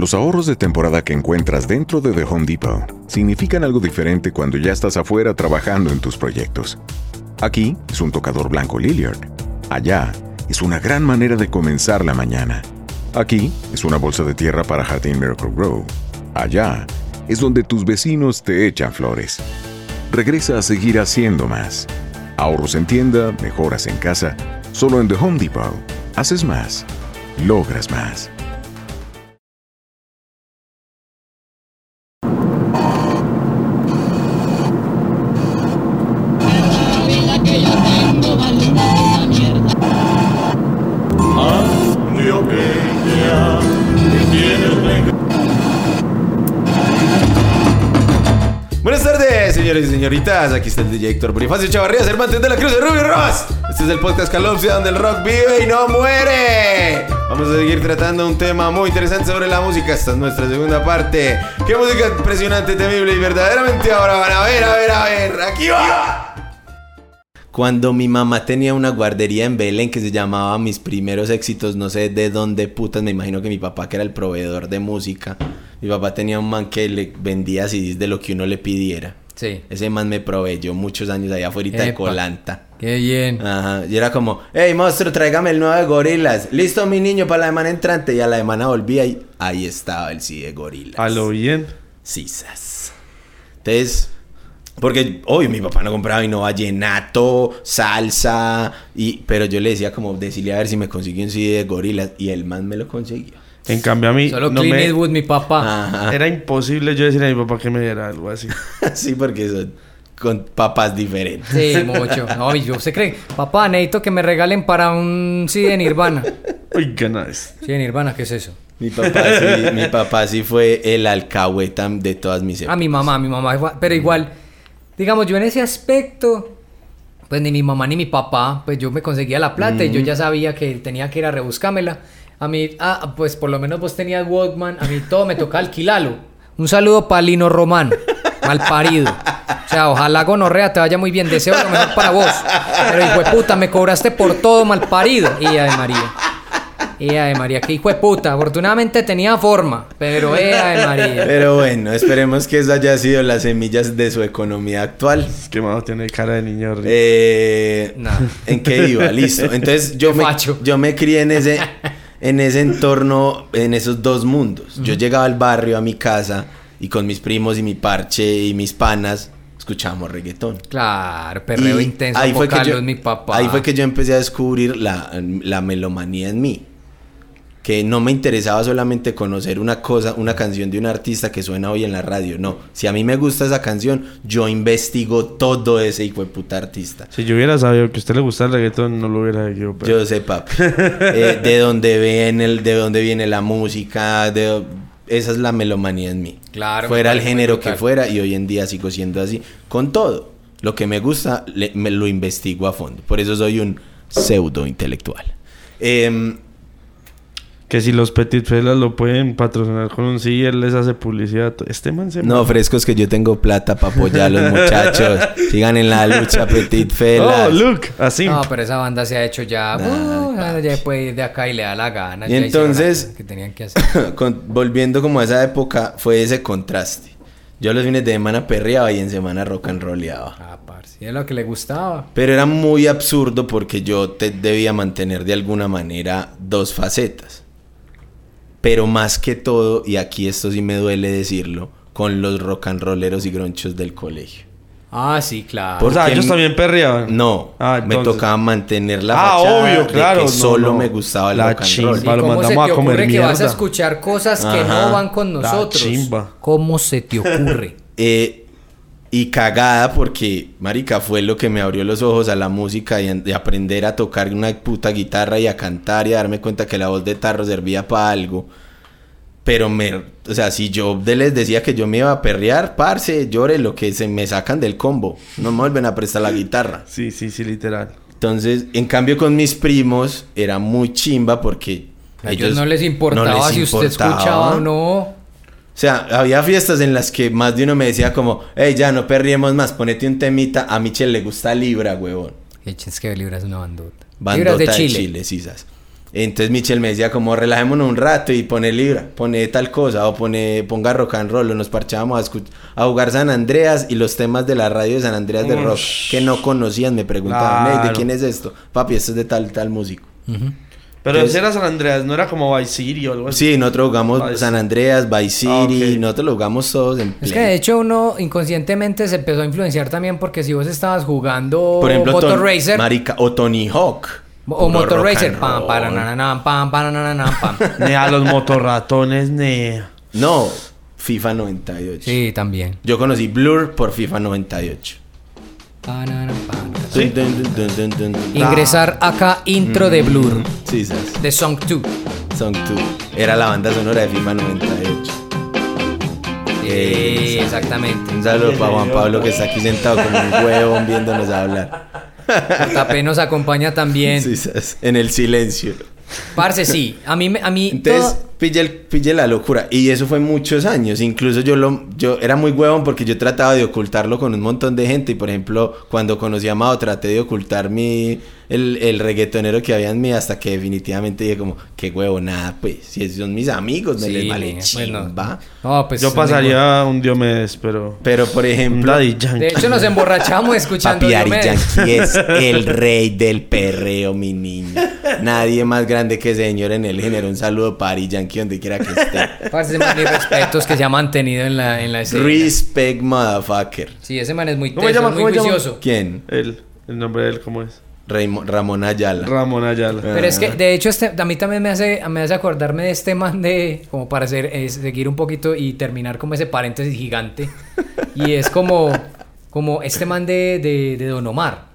Los ahorros de temporada que encuentras dentro de The Home Depot significan algo diferente cuando ya estás afuera trabajando en tus proyectos. Aquí es un tocador blanco Lilliard. Allá es una gran manera de comenzar la mañana. Aquí es una bolsa de tierra para Jardín Miracle Grow. Allá es donde tus vecinos te echan flores. Regresa a seguir haciendo más. Ahorros en tienda, mejoras en casa. Solo en The Home Depot. Haces más. Logras más. Señoritas. Aquí está el DJ Héctor Bonifacio Chavarría, Cervantes de la Cruz de Rubio Ross. Este es el podcast Calopsia, donde el rock vive y no muere. Vamos a seguir tratando un tema muy interesante sobre la música. Esta es nuestra segunda parte. Qué música impresionante, temible y verdaderamente ahora van a ver, a ver, a ver. Aquí va. Cuando mi mamá tenía una guardería en Belén que se llamaba Mis Primeros Éxitos, no sé de dónde putas, me imagino que mi papá que era el proveedor de música, mi papá tenía un man que le vendía CDs de lo que uno le pidiera. Sí. Ese man me proveyó muchos años allá afuera de. Colanta. Qué bien. Ajá, y era como, hey monstruo, tráigame el nuevo de Gorilas. Listo, mi niño, para la semana entrante. Y a la semana volvía y ahí estaba el CD de Gorilas. A lo bien. Sisas. Entonces, porque obvio mi papá no compraba y no vallenato, salsa, y, pero yo le decía como decirle a ver si me consigue un CD de gorilas y el man me lo consiguió. En cambio a mí Solo no Clint me- Eastwood, mi papá. Ajá. era imposible yo decirle a mi papá que me diera algo así. sí, porque son con papás diferentes. Sí, mucho. No, y yo se cree. Papá, necesito que me regalen para un CD de Nirvana. Oiga, nice. Sí, de Nirvana, ¿qué es eso? Mi papá sí, mi papá sí fue el alcahueta de todas mis A épocas. mi mamá, a mi mamá. igual- Pero igual, digamos, yo en ese aspecto, pues ni mi mamá ni mi papá, pues yo me conseguía la plata y yo ya sabía que tenía que ir a rebuscármela. A mí, ah, pues por lo menos vos tenías Walkman, a mí todo me tocaba alquilarlo. Un saludo para Lino Román, mal parido. O sea, ojalá gonorrea te vaya muy bien, deseo lo mejor para vos. Pero hijo de puta, me cobraste por todo mal parido. Y de María. Ea de María, que hijo de puta. Afortunadamente tenía forma, pero ea de María. Pero bueno, esperemos que esa haya sido las semillas de su economía actual. Es que mano tiene cara de niño rico. Eh, No. ¿En qué iba? Listo. Entonces yo Qué me, yo me crié en ese, en ese entorno, en esos dos mundos. Yo llegaba al barrio, a mi casa, y con mis primos y mi parche y mis panas, escuchábamos reggaetón. Claro, perreo Y intenso. ahí fue, que Carlos, yo, mi papá. ahí fue que yo empecé a descubrir la, la melomanía en mí. Que no me interesaba solamente conocer una cosa, una canción de un artista que suena hoy en la radio. No, si a mí me gusta esa canción, yo investigo todo ese hijo de puta artista. Si yo hubiera sabido que a usted le gusta el reggaetón, no lo hubiera hecho. Pero... Yo sé, papi. Eh, de dónde viene el, de dónde viene la música, de esa es la melomanía en mí. Claro, Fuera el género que fuera y hoy en día sigo siendo así con todo. Lo que me gusta le- me lo investigo a fondo. Por eso soy un pseudo intelectual. Em, Que si los Petit Felas lo pueden patrocinar con un sí, él les hace publicidad. Este man se... no, frescos que yo tengo plata para apoyar a los muchachos. Sigan en la lucha, Petit Felas. Oh, look. Así. No, pero esa banda se ha hecho ya. Nah, uh, ya puede ir de acá y le da la gana. Y entonces- algo que tenían que hacer. Con- volviendo como a esa época, fue ese contraste. Yo los fines de semana perreaba y en semana rock and rollaba. Ah, parce, es lo que le gustaba. Pero era muy absurdo porque yo te debía mantener de alguna manera dos facetas. Pero más que todo, y aquí esto sí me duele decirlo, con los rock and rolleros y gronchos del colegio. Ah, sí, claro. o sea, porque ellos m- también perreaban. No, Ah, me tocaba mantener la Ah, obvio, de claro, que no, solo no. me gustaba La rock and chimba. roll. ¿Cómo se mandamos te a comer ocurre que vas a mierda. escuchar cosas que Ajá. no van con La nosotros? chimba. ¿Cómo se te ocurre? Eh, y cagada porque, marica, fue lo que me abrió los ojos a la música y, a- aprender a tocar una puta guitarra y a cantar y a darme cuenta que la voz de tarro servía para algo. Pero me, o sea, si yo de- les decía que yo me iba a perrear, parce, llore lo que se me sacan del combo. No me vuelven a prestar la guitarra. Sí, sí, sí, literal. Entonces, en cambio con mis primos era muy chimba porque A ellos no les importaba no les si usted escuchaba o no. O sea, había fiestas en las que más de uno me decía como, hey, ya no perriemos más, ponete un temita. A Michelle le gusta Libra, huevón. Es que Libra es una bandota. Bandota Libras de Chile. sisas. Entonces Michelle me decía como relajémonos un rato y pone libra, pone tal cosa o pone ponga rock and roll o nos parchábamos a, a jugar San Andreas y los temas de la radio de San Andreas de rock que no conocían me preguntaban, "Ey, ¿de quién es esto? Papi, esto es de tal tal músico. Pero Entonces- ese era San Andreas, no era como Vice City o algo así. Sí, nosotros jugamos Vice. San Andreas, Vice City, Ah, ok. nosotros lo jugamos todos en Es Play. que de hecho uno inconscientemente se empezó a influenciar también porque si vos estabas jugando Por ejemplo, Motor Ton- Racer Marica, o Tony Hawk. o Motor Racer, pam, para, nananam, pam, para, nananam, pam. Nea, los motorratones, nea. No, FIFA 98. Sí, también. Yo conocí Blur por FIFA 98. Pa, nananam, pam. Sí. Dun, dun, dun, dun, dun, dun. Ingresar acá intro de Blur, Sí, sabes. de Song 2. Song 2. Era la banda sonora de FIFA 98. Sí, exactamente. Un saludo para Juan Pablo que está aquí sentado como un huevón viéndonos hablar. Tapé nos acompaña también. Sí, sabes. En el silencio. Parce, sí. A mí, a mí Entonces, todo- pille, el- pille la locura. Y eso fue muchos años. Incluso yo lo, yo era muy huevón porque yo trataba de ocultarlo con un montón de gente. Y por ejemplo, cuando conocí a Mao, traté de ocultar mi, el, el reggaetonero que había en mí hasta que definitivamente dije como, qué huevo, nada, pues. Si esos son mis amigos, me Sí, les vale bueno. chimba. No, pues, Yo pasaría un Diomedes, pero... Pero por ejemplo, Daddy Yankee. De hecho, nos emborrachamos escuchando Papi Ari. Yankee es el rey del perreo, mi niño. Nadie más grande que ese señor en el género. Un saludo para Ari Yankee donde quiera que esté. Parce, ese man, mis respetos que se ha mantenido en la, en la escena. Respect, motherfucker. Sí, ese man es muy ¿Cómo teso, se llama? es muy ¿Cómo llama? juicioso. ¿Quién? Él, el nombre de él, ¿cómo es? Raimo- Ramón Ayala. Ramón Ayala. Pero es que, de hecho, este, a mí también me hace, me hace acordarme de este man de, como para hacer, eh, seguir un poquito y terminar como ese paréntesis gigante. Y es como, como este man de, de, de Don Omar.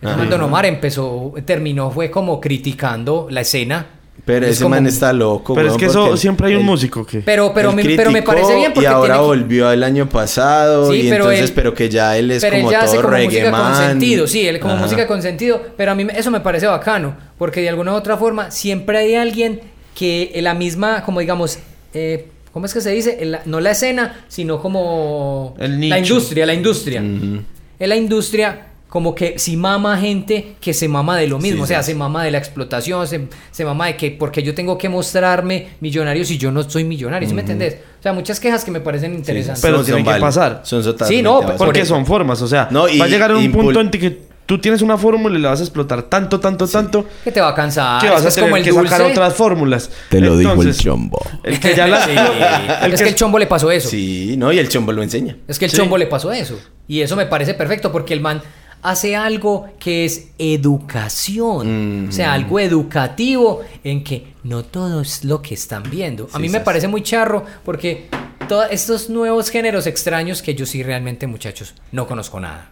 Este man Don Omar empezó, terminó, fue como criticando la escena. Pero Es ese como- man está loco. Pero es que eso siempre hay un músico que... Pero, pero, me, pero me parece bien porque Y ahora tiene volvió el año pasado. Sí, y pero entonces, él- pero que ya él es pero como él ya hace todo como reggae música con sentido, sí, él como Ajá. música con sentido, pero a mí me- eso me parece bacano, porque de alguna u otra forma siempre hay alguien que en la misma, como digamos, eh, ¿cómo es que se dice? La- no la escena, sino como El la nicho. industria, la industria. En la industria como que si mama gente que se mama de lo mismo, Sí, o sea, sí. se mama de la explotación, se, se mama de que porque yo tengo que mostrarme millonario si yo no soy millonario, ¿sí me entendés? O sea, muchas quejas que me parecen interesantes. Pero Son- tiene son que pasar. Son Sí, no. Porque Por- son formas, o sea, No, y- va a llegar a un punto en que tú tienes una fórmula y la vas a explotar tanto, tanto, tanto, que te va a cansar, que vas a es tener como el que sacar dulce. otras fórmulas. Te lo dijo el Entonces, chombo. El que ya la... Sí, el es que que el chombo le pasó eso. Sí, no, y el chombo lo enseña. Es que el Sí. chombo le pasó eso. Y eso me parece perfecto porque el man hace algo que es educación. O sea, algo educativo en que no todo es lo que están viendo. A Sí, mí me sí, parece muy charro porque todos estos nuevos géneros extraños que yo sí realmente, muchachos, no conozco nada.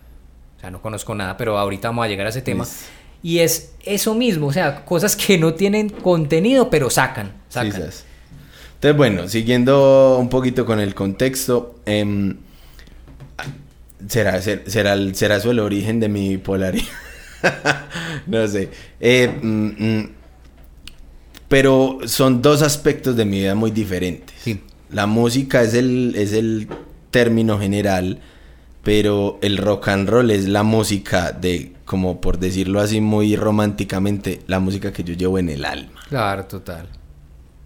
O sea, no conozco nada, pero ahorita vamos a llegar a ese tema. Es- Y es eso mismo, o sea, cosas que no tienen contenido, pero sacan. sacan. Entonces, bueno, siguiendo un poquito con el contexto, em, ¿será, ser- será, el- ¿será eso el origen de mi bipolaridad? no sé. Eh, mm, mm, pero son dos aspectos de mi vida muy diferentes. Sí. La música es el, es el término general, pero el rock and roll es la música de, como por decirlo así muy románticamente, la música que yo llevo en el alma Claro, total.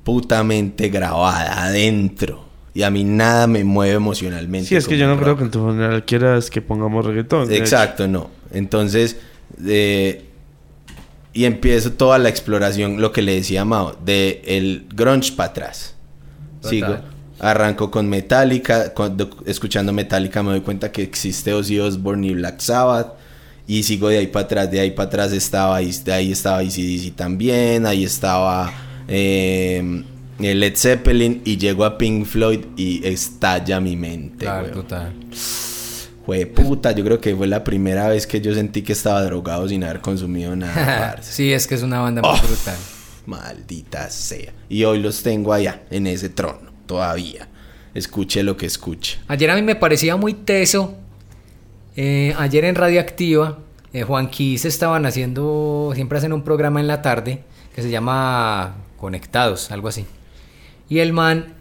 putamente grabada adentro. Y a mí nada me mueve emocionalmente. Sí, es que yo no creo que en tu funeral quieras que pongamos reggaetón. Exacto, no. Entonces, eh, y empiezo toda la exploración, lo que le decía a Mao, de el grunge para atrás. Total. Sigo. Arranco con Metallica, cuando- escuchando Metallica me doy cuenta que existe Ozzy Osbourne y Black Sabbath. Y sigo de ahí para atrás, de ahí para atrás estaba, de ahí estaba también, ahí estaba eh, Led Zeppelin y llego a Pink Floyd y estalla mi mente. Claro, weón. total. Fue puta, yo creo que fue la primera vez que yo sentí que estaba drogado sin haber consumido nada, sí, es que es una banda muy brutal. Maldita sea. Y hoy los tengo allá, en ese trono, todavía. Escuche lo que escuche. Ayer a mí me parecía muy teso. eh, ayer en Radioactiva, eh, Juan Quis estaban haciendo, siempre hacen un programa en la tarde que se llama Conectados, algo así. Y el man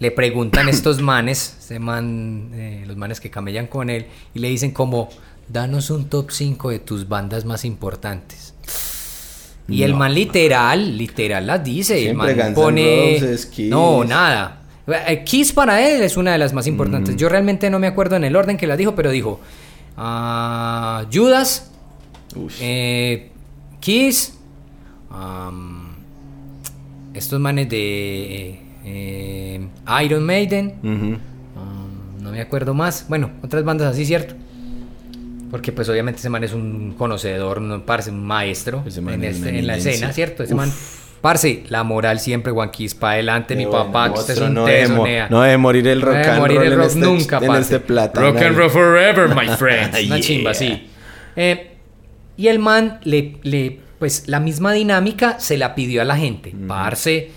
le preguntan estos manes, man, eh, los manes que camellan con él, y le dicen como, danos un top 5 de tus bandas más importantes. Y el man literal, literal las dice. el man pone. Roses, Kiss. No, nada. Eh, Kiss para él es una de las más importantes. Yo realmente no me acuerdo en el orden que las dijo, pero dijo ah, Judas, eh, Kiss, am, estos manes de eh, Iron Maiden. Um, no me acuerdo más. Bueno, otras bandas así, ¿cierto? Porque pues obviamente ese man es un conocedor, un parce, un maestro en, este- en la escena, ¿cierto? Ese Uf. man, parce, la moral siempre, Kiss para adelante, mi papá, que usted es un no teso, nea. No debe morir el No rock debe and morir roll el en rock este, nunca, en este plata. Rock and roll forever, my friend. Una Yeah. chimba, sí. Eh, y el man le, le, pues la misma dinámica se la pidió a la gente, parce.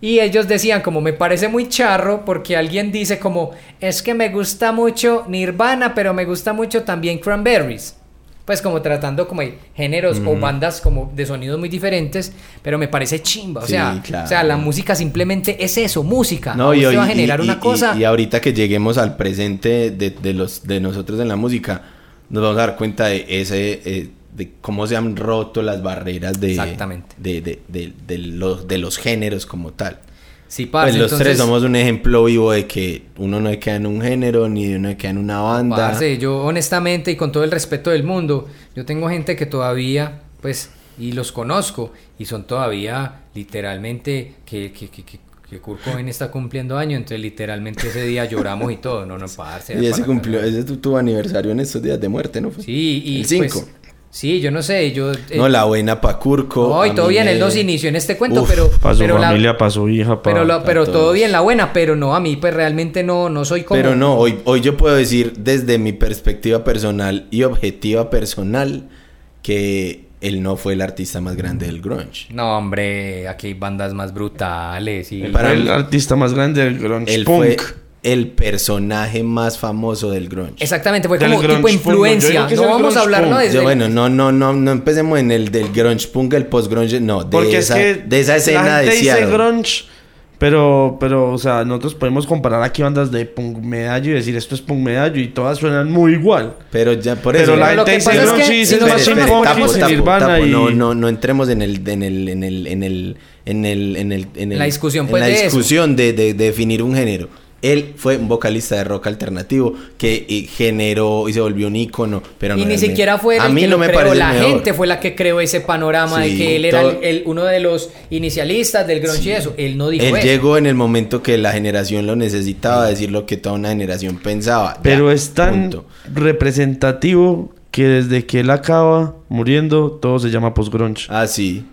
Y ellos decían como me parece muy charro porque alguien dice como es que me gusta mucho Nirvana, pero me gusta mucho también Cranberries. Pues como tratando como de géneros o bandas como de sonidos muy diferentes, pero me parece chimba, o Sí, sea, claro. o sea, la música simplemente es eso, música. No, y, hoy- va a generar y- una y- cosa. y ahorita que lleguemos al presente de, de los, de nosotros en la música, nos vamos a dar cuenta de ese, eh, de cómo se han roto las barreras de, Exactamente. de, de, de- de los, de los géneros como tal. sí, parce, Pues los entonces- tres somos un ejemplo vivo de que uno no queda en un género ni uno queda en una banda. Parce, yo honestamente y con todo el respeto del mundo, yo tengo gente que todavía, pues, y los conozco, y son todavía literalmente que, que, que, que, que Kurt Cobain está cumpliendo año, entonces literalmente ese día lloramos y todo, no, no, parce. y ese para- cumplió, ese tu, tu aniversario en estos días de muerte, ¿no? Sí, y El 5. pues, sí, yo no sé, yo... eh, no, la buena pa' Curco. no, y todo bien, me- él nos inició en este cuento, Uf, pero... Para su pero la- familia, para su hija, para... pero, lo- pero todo todos. bien, la buena, pero no, a mí pues realmente no, no soy como... Pero no, hoy, hoy yo puedo decir desde mi perspectiva personal y objetiva personal que él no fue el artista más grande del grunge. No, hombre, aquí hay bandas más brutales y... Para el mí- artista más grande del grunge Él punk. fue el personaje más famoso del grunge. Exactamente, fue como tipo influencia. No vamos a hablar, ¿no? Desde bueno, no, no, no, no empecemos en el del grunge punk, el post grunge, no, de, Porque esa, es que de esa escena la gente de dice grunge, pero, pero, o sea, nosotros podemos comparar aquí bandas de punk medallo y decir esto es punk medallo y todas suenan muy igual. Pero ya por Pero eso. la gente dice grunge y si dice no, no, no entremos en el, en el, en el, en el, en el, en el, en el- La discusión, en pues, la discusión de, de- de definir un género. Él fue un vocalista de rock alternativo que eh, generó y se volvió un ícono, pero y no ni era el siquiera fue a mí que no me creó, parece la mejor. gente fue la que creó ese panorama de que él era todo- el, el- uno de los inicialistas del grunge y eso. Él no dijo Él eso. llegó en el momento que la generación lo necesitaba, decir lo que toda una generación pensaba. Ya, Pero es tan punto. representativo que desde que él acaba muriendo, todo se llama post-grunge. Ah, sí.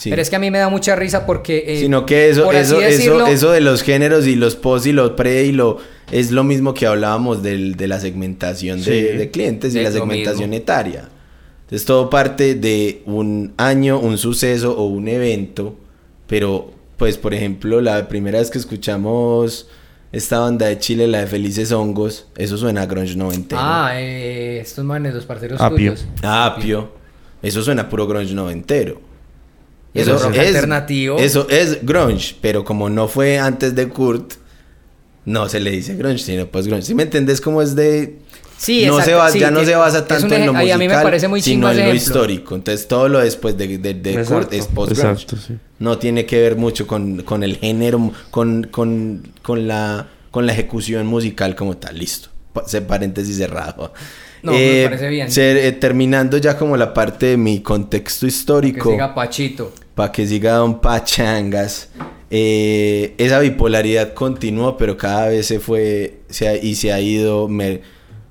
Sí. Pero es que a mí me da mucha risa porque... eh, Sino que eso, eso, eso, decirlo, eso de los géneros y los post y los pre y lo es lo mismo que hablábamos del, de la segmentación de, Sí. de clientes y Es la segmentación mismo. etaria. Entonces todo parte de un año, un suceso o un evento. Pero, pues, por ejemplo, la primera vez que escuchamos esta banda de Chile, la de Felices Hongos, eso suena a grunge noventero. Ah, eh, estos manes, los parceros Apio. tuyos. Apio. Eso suena a puro grunge noventero. Y eso es rock alternativo. Eso es grunge, pero como no fue antes de Kurt, no se le dice grunge, sino pues grunge. ¿Sí me entendés cómo es de...? Sí, no se sí, ya no se basa es tanto en lo musical, a mí me parece muy sino en lo histórico. Entonces todo lo después de, de, de Kurt es post grunge. exacto, sí. No tiene que ver mucho con, con el género, con, con, con, la, con la ejecución musical como tal. Listo. Paréntesis cerrado. No, me parece bien. se- eh, terminando ya como la parte de mi contexto Que histórico siga Pachito. para que siga Don Pachangas. eh, esa bipolaridad continuó, pero cada vez se fue se ha- y se ha ido me-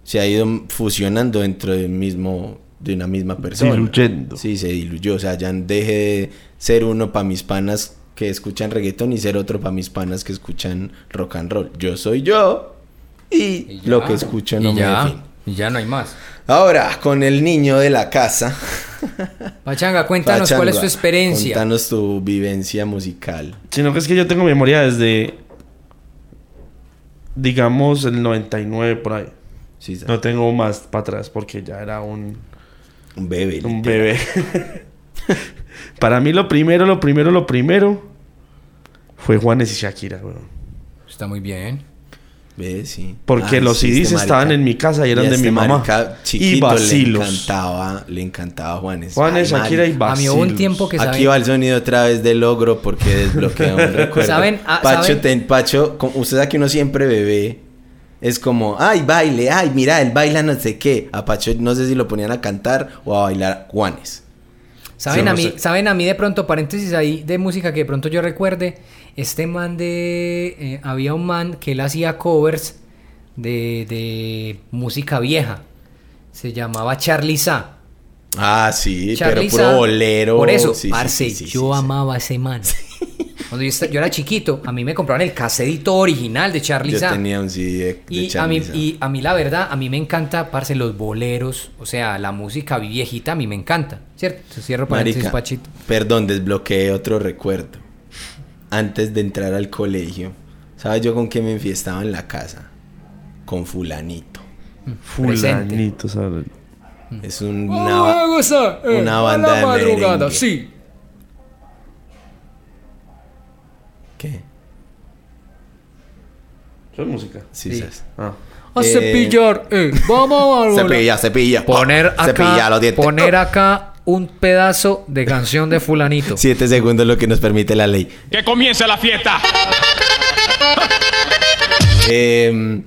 se ha ido fusionando dentro del mismo de una misma persona. Diluyendo. Sí, se diluyó, o sea, ya dejé de ser uno para mis panas que escuchan reggaetón y ser otro para mis panas que escuchan rock and roll. Yo soy yo y, Y ya. lo que escucho no me ya, define. Y ya no hay más. Ahora, con el niño de la casa. Pachanga, cuéntanos cuál es tu experiencia. Contanos tu vivencia musical. Sino que es que yo tengo memoria desde, digamos, el 99 por ahí. Sí, No tengo más para atrás porque ya era un, un bebé. un bebé. Para mí lo primero, lo primero, lo primero fue Juanes y Shakira, weón. Está muy bien. Sí. Porque los sí, CDs este estaban marica- en mi casa y eran y de este mi mamá. marica Y vacilos. Le encantaba, le encantaba Juanes. Juanes, Ay, Shakira y marica. A mí hubo un vacilos. tiempo que Aquí saben- va el sonido otra vez del logro porque desbloqueó un recuerdo. ¿Saben? Ah, Pacho, ¿saben? ten- Pacho, usted sabe que uno siempre bebé. Es como, ay, baile, ay, mira, él baila no sé qué. A Pacho no sé si lo ponían a cantar o a bailar Juanes. ¿Saben, Sí, a no mí, sé. ¿Saben a mí de pronto, paréntesis ahí de música que de pronto yo recuerde? Este man de... eh, había un man que él hacía covers de, de música vieja. Se llamaba Charlie Sa. Ah, sí, Charlie pero puro bolero. Por eso, Sí, parce, sí, yo amaba a ese man. Cuando yo, era chiquito, a mí me compraban el casedito original de Charlie Yo tenía un CD de, de Y a, Charlie mí, y a mí la verdad, a mí me encanta, parce, los boleros, o sea, la música viejita a mí me encanta, ¿cierto? Cierro paréntesis, Marica, Pachito. perdón, desbloqueé otro recuerdo. Antes de entrar al colegio, ¿sabes yo con qué me enfiestaba en la casa? Con fulanito. Presente. Fulanito, ¿sabes? Es un- una, Eh, una banda de merengue. sí. ¿Qué? Eso es música. Sí, Sí. Ah. A Eh, cepillar, eh, vamos a Cepilla, cepilla. Poner acá, Cepilla los dientes. poner acá un pedazo de canción de fulanito. Siete segundos lo que nos permite la ley. ¡Que comience la fiesta! Eh,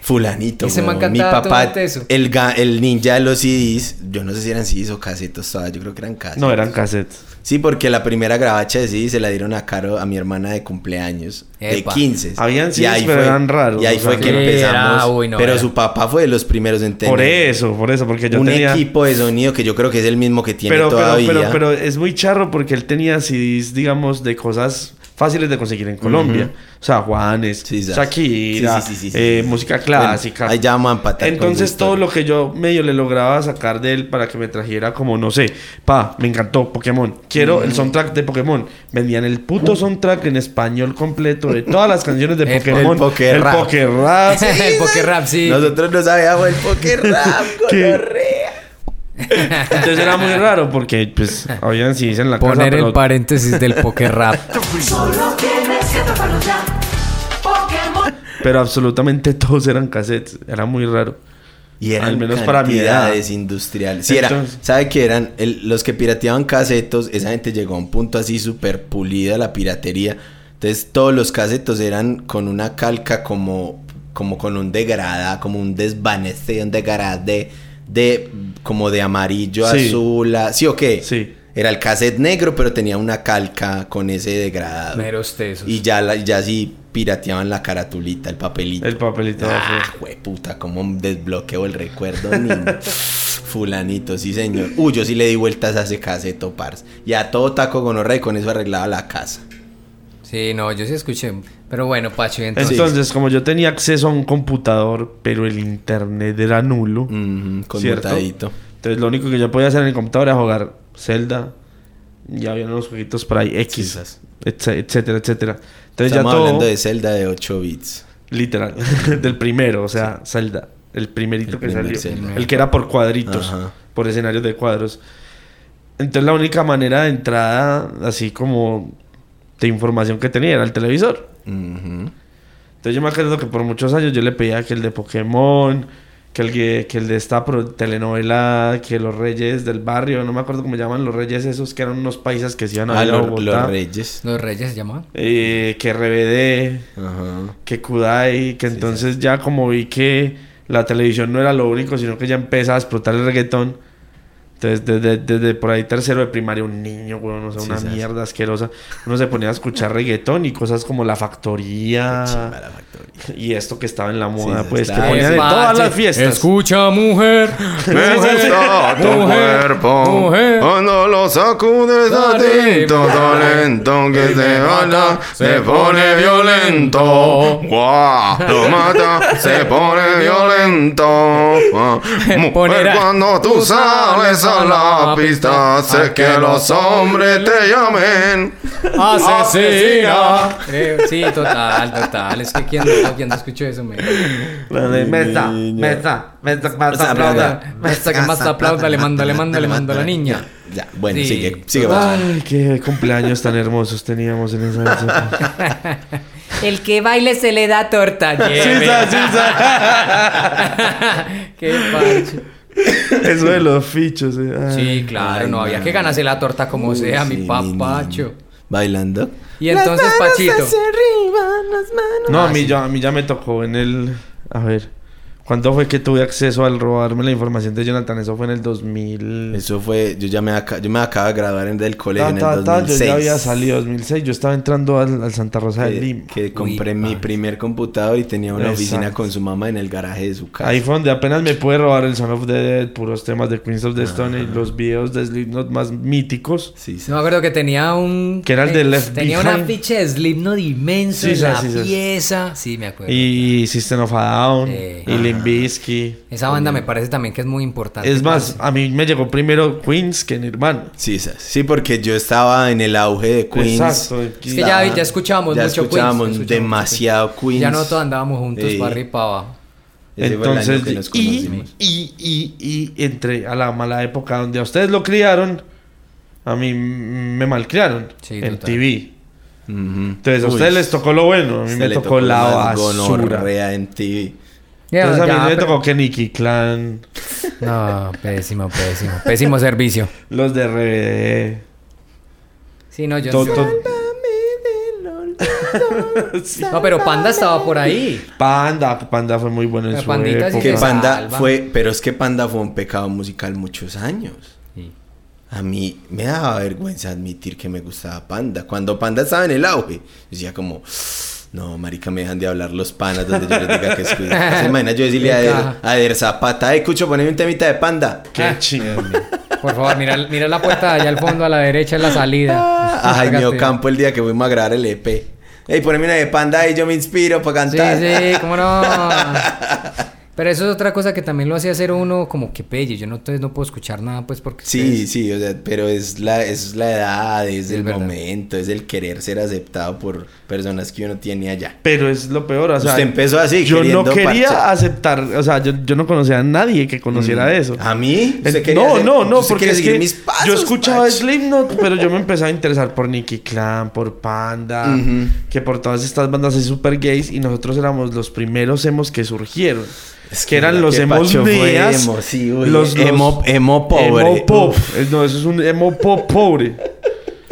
fulanito. Ese man. Mi papá, eso. el, ninja de los CDs, yo no sé si eran CDs o casetos todavía, yo creo que eran casetos. No, eran cassettes. Sí, porque la primera grabacha de CD se la dieron a Caro, a mi hermana de cumpleaños, Epa. de 15. Habían ahí pero fue- eran raros, Y ahí fue que Sí, empezamos. era- uy, no, pero era. su papá fue de los primeros en tener Por eso, por eso, porque yo un tenía... equipo de sonido que yo creo que es el mismo que tiene Pero, pero, todavía. pero, pero es muy charro porque él tenía CDs, digamos, de cosas fáciles de conseguir en Colombia. O sea, Juanes, Sí. Shakira, Sí, sí, eh, música Bueno, clásica. ahí con Entonces todo lo que yo medio le lograba sacar de él para que me trajera como, no sé, pa, me encantó Pokémon. Quiero el soundtrack de Pokémon. Vendían el puto soundtrack en español completo de todas las canciones de El- Pokémon. el Poké Rap. Poké Rap. el poker rap, sí. Nosotros no sabíamos el poker rap. Entonces era muy raro porque, pues, habían CDs en la casa. Poner pero- el paréntesis del poker rap. Solo tienes que ya. Pokémon. Pero absolutamente todos eran cassettes. Era muy raro. Y eran Al menos para mi edad. industriales. Sí, era, ¿sabe qué eran? El- los que pirateaban casetos, esa gente llegó a un punto así súper pulida la piratería. Entonces todos los casetos eran con una calca como, como con un degrada, como un desvanece, un degradé de como de amarillo, Sí. azul, a- ¿sí o qué? Sí. Era el cassette negro, pero tenía una calca con ese degradado. Meros tesos. Y ya, la- ya sí pirateaban la caratulita, el papelito. El papelito. Ah, sí. puta, cómo desbloqueo el recuerdo, niño. Fulanito, sí, señor. Uy, yo sí le di vueltas a ese caseto, parce. Y a todo taco gonorrea y con eso arreglaba la casa. Sí, no, yo sí escuché. Pero bueno, Pacho, entonces. Entonces, como yo tenía acceso a un computador, pero el internet era nulo. Conmutadito. Entonces, lo único que yo podía hacer en el computador era jugar Zelda. Y había unos jueguitos por ahí, X, etcétera, etcétera. Entonces, Estamos ya todo. hablando de Zelda de 8 bits. Literal. del primero, o sea, Zelda. El primerito El que primer salió. Zelda. El que era por cuadritos. Ajá. Por escenarios de cuadros. Entonces, la única manera de entrada, así como de información que tenía, era el televisor. Entonces yo me acuerdo que por muchos años yo le pedía que el de Pokémon, que el, que, que el de esta telenovela, que los reyes del barrio, no me acuerdo cómo llaman los reyes esos, que eran unos paisas que se iban a Ah, ir a los, Bogotá. los reyes. Los Reyes se llamaban. Eh, que RBD, Ajá. que Kudai, que entonces ya como vi que la televisión no era lo único, sino que ya empezaba a explotar el reggaetón. Entonces, desde, desde por ahí tercero de primaria, un niño, weón, o sea, Sí, una sabes. mierda asquerosa. Uno se ponía a escuchar reggaetón y cosas como La Factoría. Chimba la factoría. Y esto que estaba en la moda, sí, pues, que en bien. todas las fiestas. Escucha, mujer. Me gusta tu Mujer, cuerpo mujer. cuando lo sacudes a tinto talento que se baila se pone violento guau lo mata se pone violento mujer cuando tú sales a la pista sé que los hombres te llamen Asesina. Eh, sí, total, total. Es que quien no, quien no escuchó eso, me. Mesa, mesa, mesa, mesa, aplauda. Hasta que más aplauda, le manda, le manda, le manda a la niña. ya bueno Sí. sigue sigue. Ay, qué cumpleaños tan hermosos teníamos en esa época. El que baile se le da torta. lleve. Sisa, sisa. Qué parche. Eso de los fichos. eh. Ay. Sí, claro, Ay, no había que ganarse la torta como sea, mi papacho. Bailando. Y entonces, Pachito. No, Ah, a mí, sí. ya, a mí ya me tocó en el... A ver. ¿Cuándo fue que tuve acceso al robarme la información de Jonathan? Eso fue en el 2000... Eso fue, yo ya me, yo me acabo de graduar en del colegio Ta, en el ta, ta, 2006. yo ya había salido 2006. Yo estaba entrando al, al Santa Rosa de que, Lima. que compré mi primer computador y tenía una oficina con su mamá en el garaje de su casa. Ahí fue donde apenas me pude robar el Son of the Dead, puros temas de Queens of the Stone y los videos de Slipknot más míticos. Sí, sí. No me acuerdo que tenía un. Que era el de Left Tenía Behind. una ficha de Slipknot inmenso Sí, en sí, la sí, sí. pieza. Sí, me acuerdo. Y System of a Down. Sí. Y Limp Bizkit. Esa banda me parece también que es muy importante. Es más, parce. a mí me llegó primero Queens que Nirvana. Sí, sí, porque yo estaba en el auge de Queens. Exacto. Es que ya, ya escuchábamos ya mucho escuchábamos Queens. demasiado Queens. Ya no todos andábamos juntos Sí. para arriba y para abajo. Ese Entonces, que nos y, y, y, y entré a la mala época donde a ustedes lo criaron, a mí me malcriaron Sí, en total. TV. Entonces, a Uy, ustedes les tocó lo bueno, a mí me le tocó la basura. en TV. Entonces, a mí ya, me pero- tocó que Nicky Clan, No, pésimo, pésimo. Pésimo servicio. los de RBD. Sí, no, yo todo- no. pero Panda estaba por ahí. Panda, Panda fue muy bueno en La su Pandita sí época. Que Panda salva. fue, pero es que Panda fue un pecado musical muchos años. Sí. A mí me daba vergüenza admitir que me gustaba Panda. Cuando Panda estaba en el auge, yo decía como, no, marica, me dejan de hablar los panas donde yo les diga que escucho. ¿Se imagina yo decirle a Eder, a Eder Zapata, eh, Cucho, poneme un temita de Panda? Qué chingón. Por favor, mira, mira la puerta de allá al fondo a la derecha es la salida. A Jaime. Ocampo el día que fuimos a grabar el EP. Ey, poneme una de Panda y yo me inspiro para Sí, cantar. sí, cómo no. Pero eso es otra cosa que también lo hace hacer uno como que pelle. Yo no, entonces no puedo escuchar nada, pues porque. Sí, ustedes- sí, o sea, pero es la, es la edad, es el es verdad. momento, es el querer ser aceptado por personas que uno tiene allá. Pero es lo peor, o sea, Usted empezó así, yo no quería parchar. aceptar, o sea, yo, yo no conocía a nadie que conociera Mm. eso. ¿A mí? ¿Usted quería no, hacer- no, no, porque es que mis pasos, yo escuchaba? Slipknot, pero yo me empezaba a interesar por Nicky Clan, por Panda, que por todas estas bandas así super gays y nosotros éramos los primeros emos que surgieron. Es que eran los emos emo, sí, uy, los, los- emo, emo pobre. emo pop. Eh, No, eso es un emo pop pobre.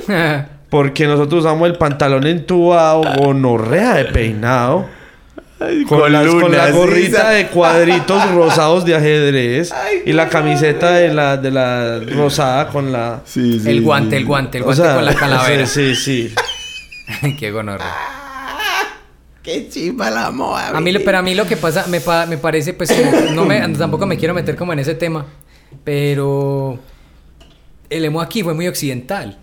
Porque nosotros usamos el pantalón entubado, gonorrea de peinado. Con, con las- con la gorrita sí, de cuadritos rosados de ajedrez y la camiseta de la, de la rosada con la... Sí, sí, el sí. guante, el guante, el o guante sea, con la calavera. Sí, sí, sí. Qué gonorrea. Qué chimba la moda. A mí, lo- pero a mí lo que pasa, me, pa- me parece, pues, como- no me, tampoco me quiero meter como en ese tema, pero el emo aquí fue muy occidental.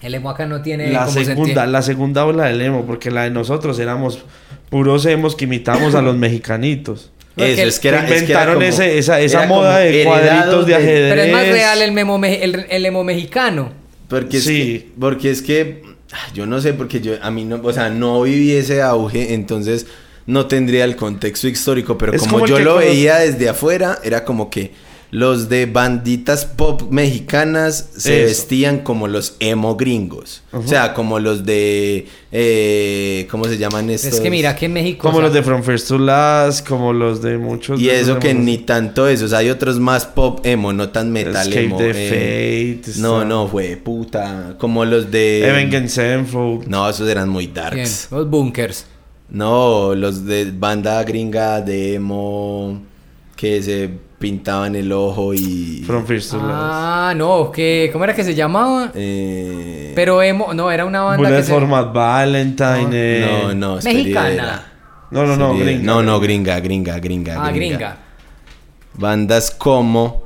El emo acá no tiene La como sentido. segunda, la segunda ola del emo, porque la de nosotros éramos puros emos que imitábamos a los mexicanitos. Eso, es que era, es que era Inventaron como- ese- esa, esa era moda de cuadritos de ajedrez. Pero es más real el, memo me- el, el emo mexicano. Porque es, Sí. que, porque es que yo no sé, porque yo a mí no, o sea, no viví ese auge, entonces no tendría el contexto histórico, pero como como yo lo veía desde afuera, era como que los de banditas pop mexicanas se Eso. vestían como los emo gringos, o sea, como los de eh, ¿cómo se llaman estos? Es que mira que en México. Como o sea, los de From First to Last, como los de muchos. y de esos eso que ni tanto eso, o sea, hay otros más pop emo, no tan metal Escape emo. the eh, Fate, no, no, fue puta, como los de Evan. No, esos eran muy bien, darks. los bunkers. No, los de banda gringa de emo que se pintaban el ojo y. From First to Last. Ah, no, que ¿cómo era que se llamaba? eh, Pero emo, no, era una banda Bullet que se... Format Valentine. eh. no, no, Esperi Mexicana. No, no, no, gringa. No, no, gringa, gringa, gringa. Ah, gringa. Bandas como.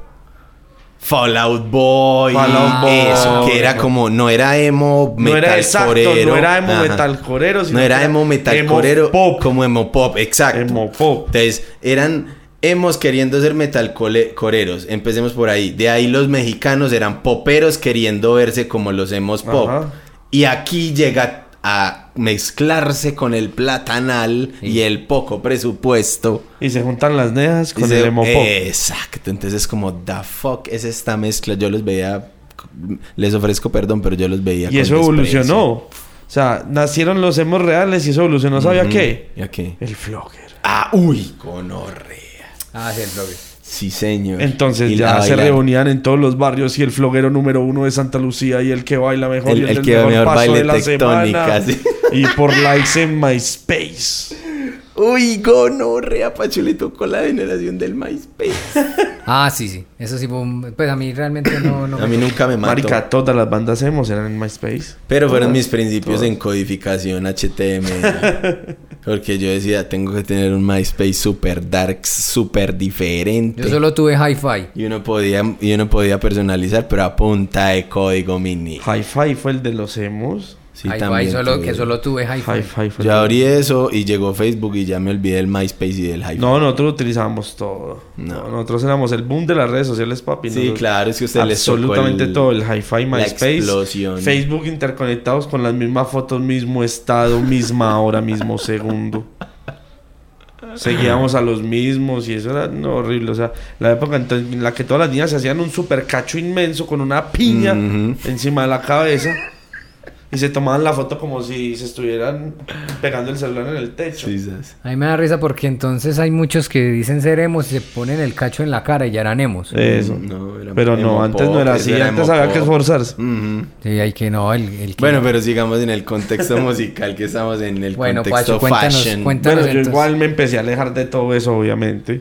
Fallout Boy. Fallout Boy. Eso, que era como. No era emo No era exacto, metalcorero. no era emo Ajá. metalcorero, sino No era emo emo pop. Como emo pop, exacto. Emo pop. Entonces, eran emos queriendo ser metalcoreros. Empecemos por ahí. De ahí los mexicanos eran poperos queriendo verse como los emos pop. Ajá. Y aquí llega a mezclarse con el platanal y el poco presupuesto. Y se juntan las neas con se- el emo pop. Exacto. Entonces es como, the fuck es esta mezcla. Yo los veía... Les ofrezco perdón, pero yo los veía y con eso desprecio. evolucionó. O sea, nacieron los emos reales y eso evolucionó. ¿Sabía qué? ¿Y a qué? El flogger. Ah, uy, gonorrea. Ah, sí, el blog. Sí, señor. Entonces Y ya se bailar. reunían en todos los barrios y el floguero número uno de Santa Lucía y el que baila mejor El- y el, el que mejor paso baile de la tectónica, semana. sí. Y por likes en MySpace. Uy, gonorrea, Pacho le tocó la generación del MySpace. Ah, sí, sí. Eso sí fue un- Pues a mí realmente no... no A mí nunca me mató. Marica, todas las bandas emos eran en MySpace. Pero fueron mis principios en codificación HTML. Porque yo decía, tengo que tener un MySpace super dark, super diferente. Yo solo tuve hi-fi. Y uno podía, y uno podía personalizar, pero a punta de código mini. Hi-Fi fue el de los emos. Sí, hi-fi, también solo, tuve. que solo tuve hi-fi. Hi-Fi de- abrí eso y llegó Facebook y ya me olvidé del MySpace y del hi No, nosotros utilizábamos todo. No. No, nosotros éramos el boom de las redes sociales, papi. Sí, Nosotros- claro, es que a ustedes les tocó Absolutamente el- todo. El hi-fi, MySpace, explosión. Facebook interconectados con las mismas fotos, mismo estado, misma hora, mismo segundo. Seguíamos a los mismos y eso era no, horrible. O sea, la época en en la que todas las niñas se hacían un super cacho inmenso con una piña encima de la cabeza y se tomaban la foto como si se estuvieran pegando el celular en el techo. A mí me da risa porque entonces hay muchos que dicen ser emos y se ponen el cacho en la cara y ya eran emos. Eso. No, era Pero no, antes no era así. era Antes había que esforzarse. Ujú. Sí, hay que no, el, el que... Bueno, pero sigamos en el contexto musical que estamos en el Bueno, contexto Pacho, cuéntanos, fashion. cuéntanos. Bueno, yo entonces. igual me empecé a alejar de todo eso, obviamente.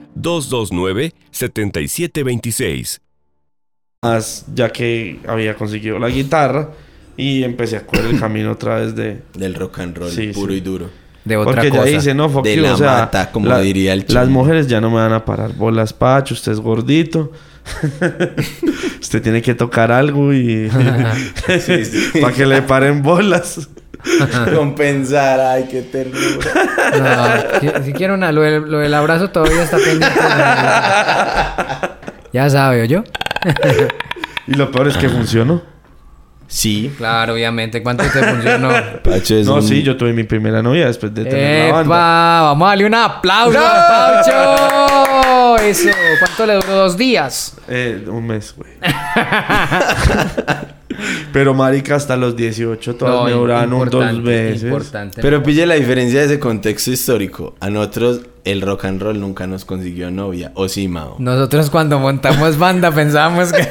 229-7726. Ya que había conseguido la guitarra y empecé a correr el camino otra vez de... Del rock and roll puro y duro. De otra Porque cosa. no, de la mata, como la, diría el chico. Las mujeres ya no me van a parar bolas, Pacho, usted es gordito. usted tiene que tocar algo y... Para que le paren bolas. Compensar, ay, qué ternura. No, si, si quiero una, lo del, lo del abrazo todavía está pendiente. ya sabe, yo. y lo peor es que funcionó Sí, Claro, obviamente. ¿Cuánto te funcionó? Pacho es no un- sí yo tuve mi primera novia después de tener la ¡Epa! banda Vamos a darle un aplauso a Paucho. Eso. ¿Cuánto le duró? Dos días. Eh, un mes güey pero marica hasta los 18 todas No, me duraban un dos veces Importante. Pero pille la diferencia de ese contexto histórico. A nosotros el rock and roll nunca nos consiguió novia. ¿O sí, Mao? Nosotros cuando montamos banda pensábamos que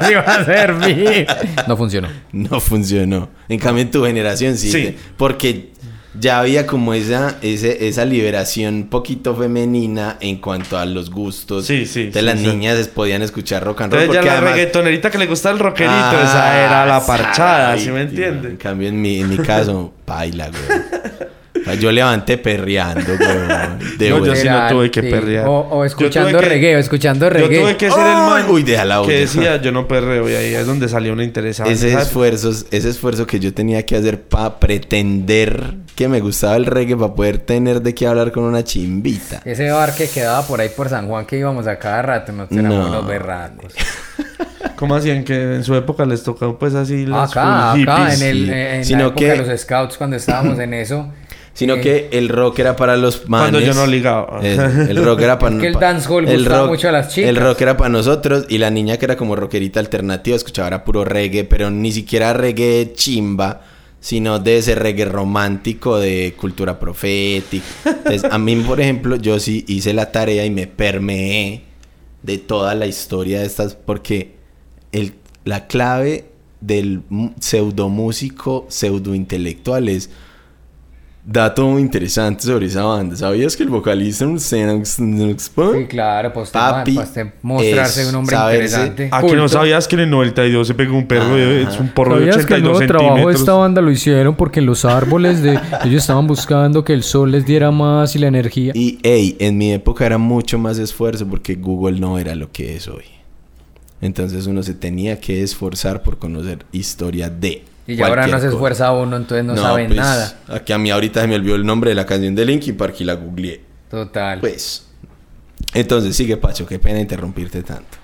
nos iba a servir. No funcionó. No funcionó. En cambio, en tu generación sí. Sí. Porque ya había como esa, ese, esa liberación poquito femenina en cuanto a los gustos. Sí, sí, Entonces sí, las sí. niñas podían escuchar rock and roll. Entonces ya porque la además- reggaetonerita que le gusta el rockerito, Ah, esa era la parchada, ay, ¿sí me tío. En entiende? cambio, en mi, en mi caso, baila, güey. Yo levanté perreando, güey. De No, yo sí no tuve que sí. perrear. O, o Yo escuchando que- reggae, o escuchando Yo reggae. tuve que ser el man uy, déjala, que decía yo no perreo y ahí es donde salió una interesante. Ese esfuerzo, ese esfuerzo que yo tenía que hacer para pretender que me gustaba el reggae para poder tener de qué hablar con una chimbita. Ese bar que quedaba por ahí por San Juan que íbamos a cada rato, nos éramos No. unos berracos. ¿Cómo hacían que en su época les tocó pues así las Acá, acá, en, el, sí. en Sino la época que- de los scouts, cuando estábamos en eso. Sino Eh, que el rock era para los manes. Cuando yo no ligaba. El, el rock era para Es que el dancehall gustaba mucho a las chicas. El rock era para nosotros y la niña que era como rockerita alternativa escuchaba era puro reggae, pero ni siquiera reggae chimba, sino de ese reggae romántico de cultura profética. Entonces, a mí, por ejemplo, yo sí hice la tarea y me permeé de toda la historia de estas porque el, la clave del pseudomúsico pseudointelectual es Dato muy interesante sobre esa banda. ¿Sabías que el vocalista en Sí, claro, pues Papi para usted mostrarse es un hombre saberse- interesante. Ah, que no sabías que en el 92 se pegó un perro, de- es un porro de ¿Sabías que el 82 nuevo trabajo de esta banda lo hicieron porque los árboles de ellos estaban buscando que el sol les diera más y la energía? Y, ey, en mi época era mucho más esfuerzo porque Google no era lo que es hoy. Entonces uno se tenía que esforzar por conocer historia de. Y ya ahora no se cosa. esfuerza uno, entonces no, saben pues, nada. Aquí a mí ahorita se me olvidó el nombre de la canción de Linkin Park y la googleé. Total. Pues. Entonces sigue, Pacho, qué pena interrumpirte tanto.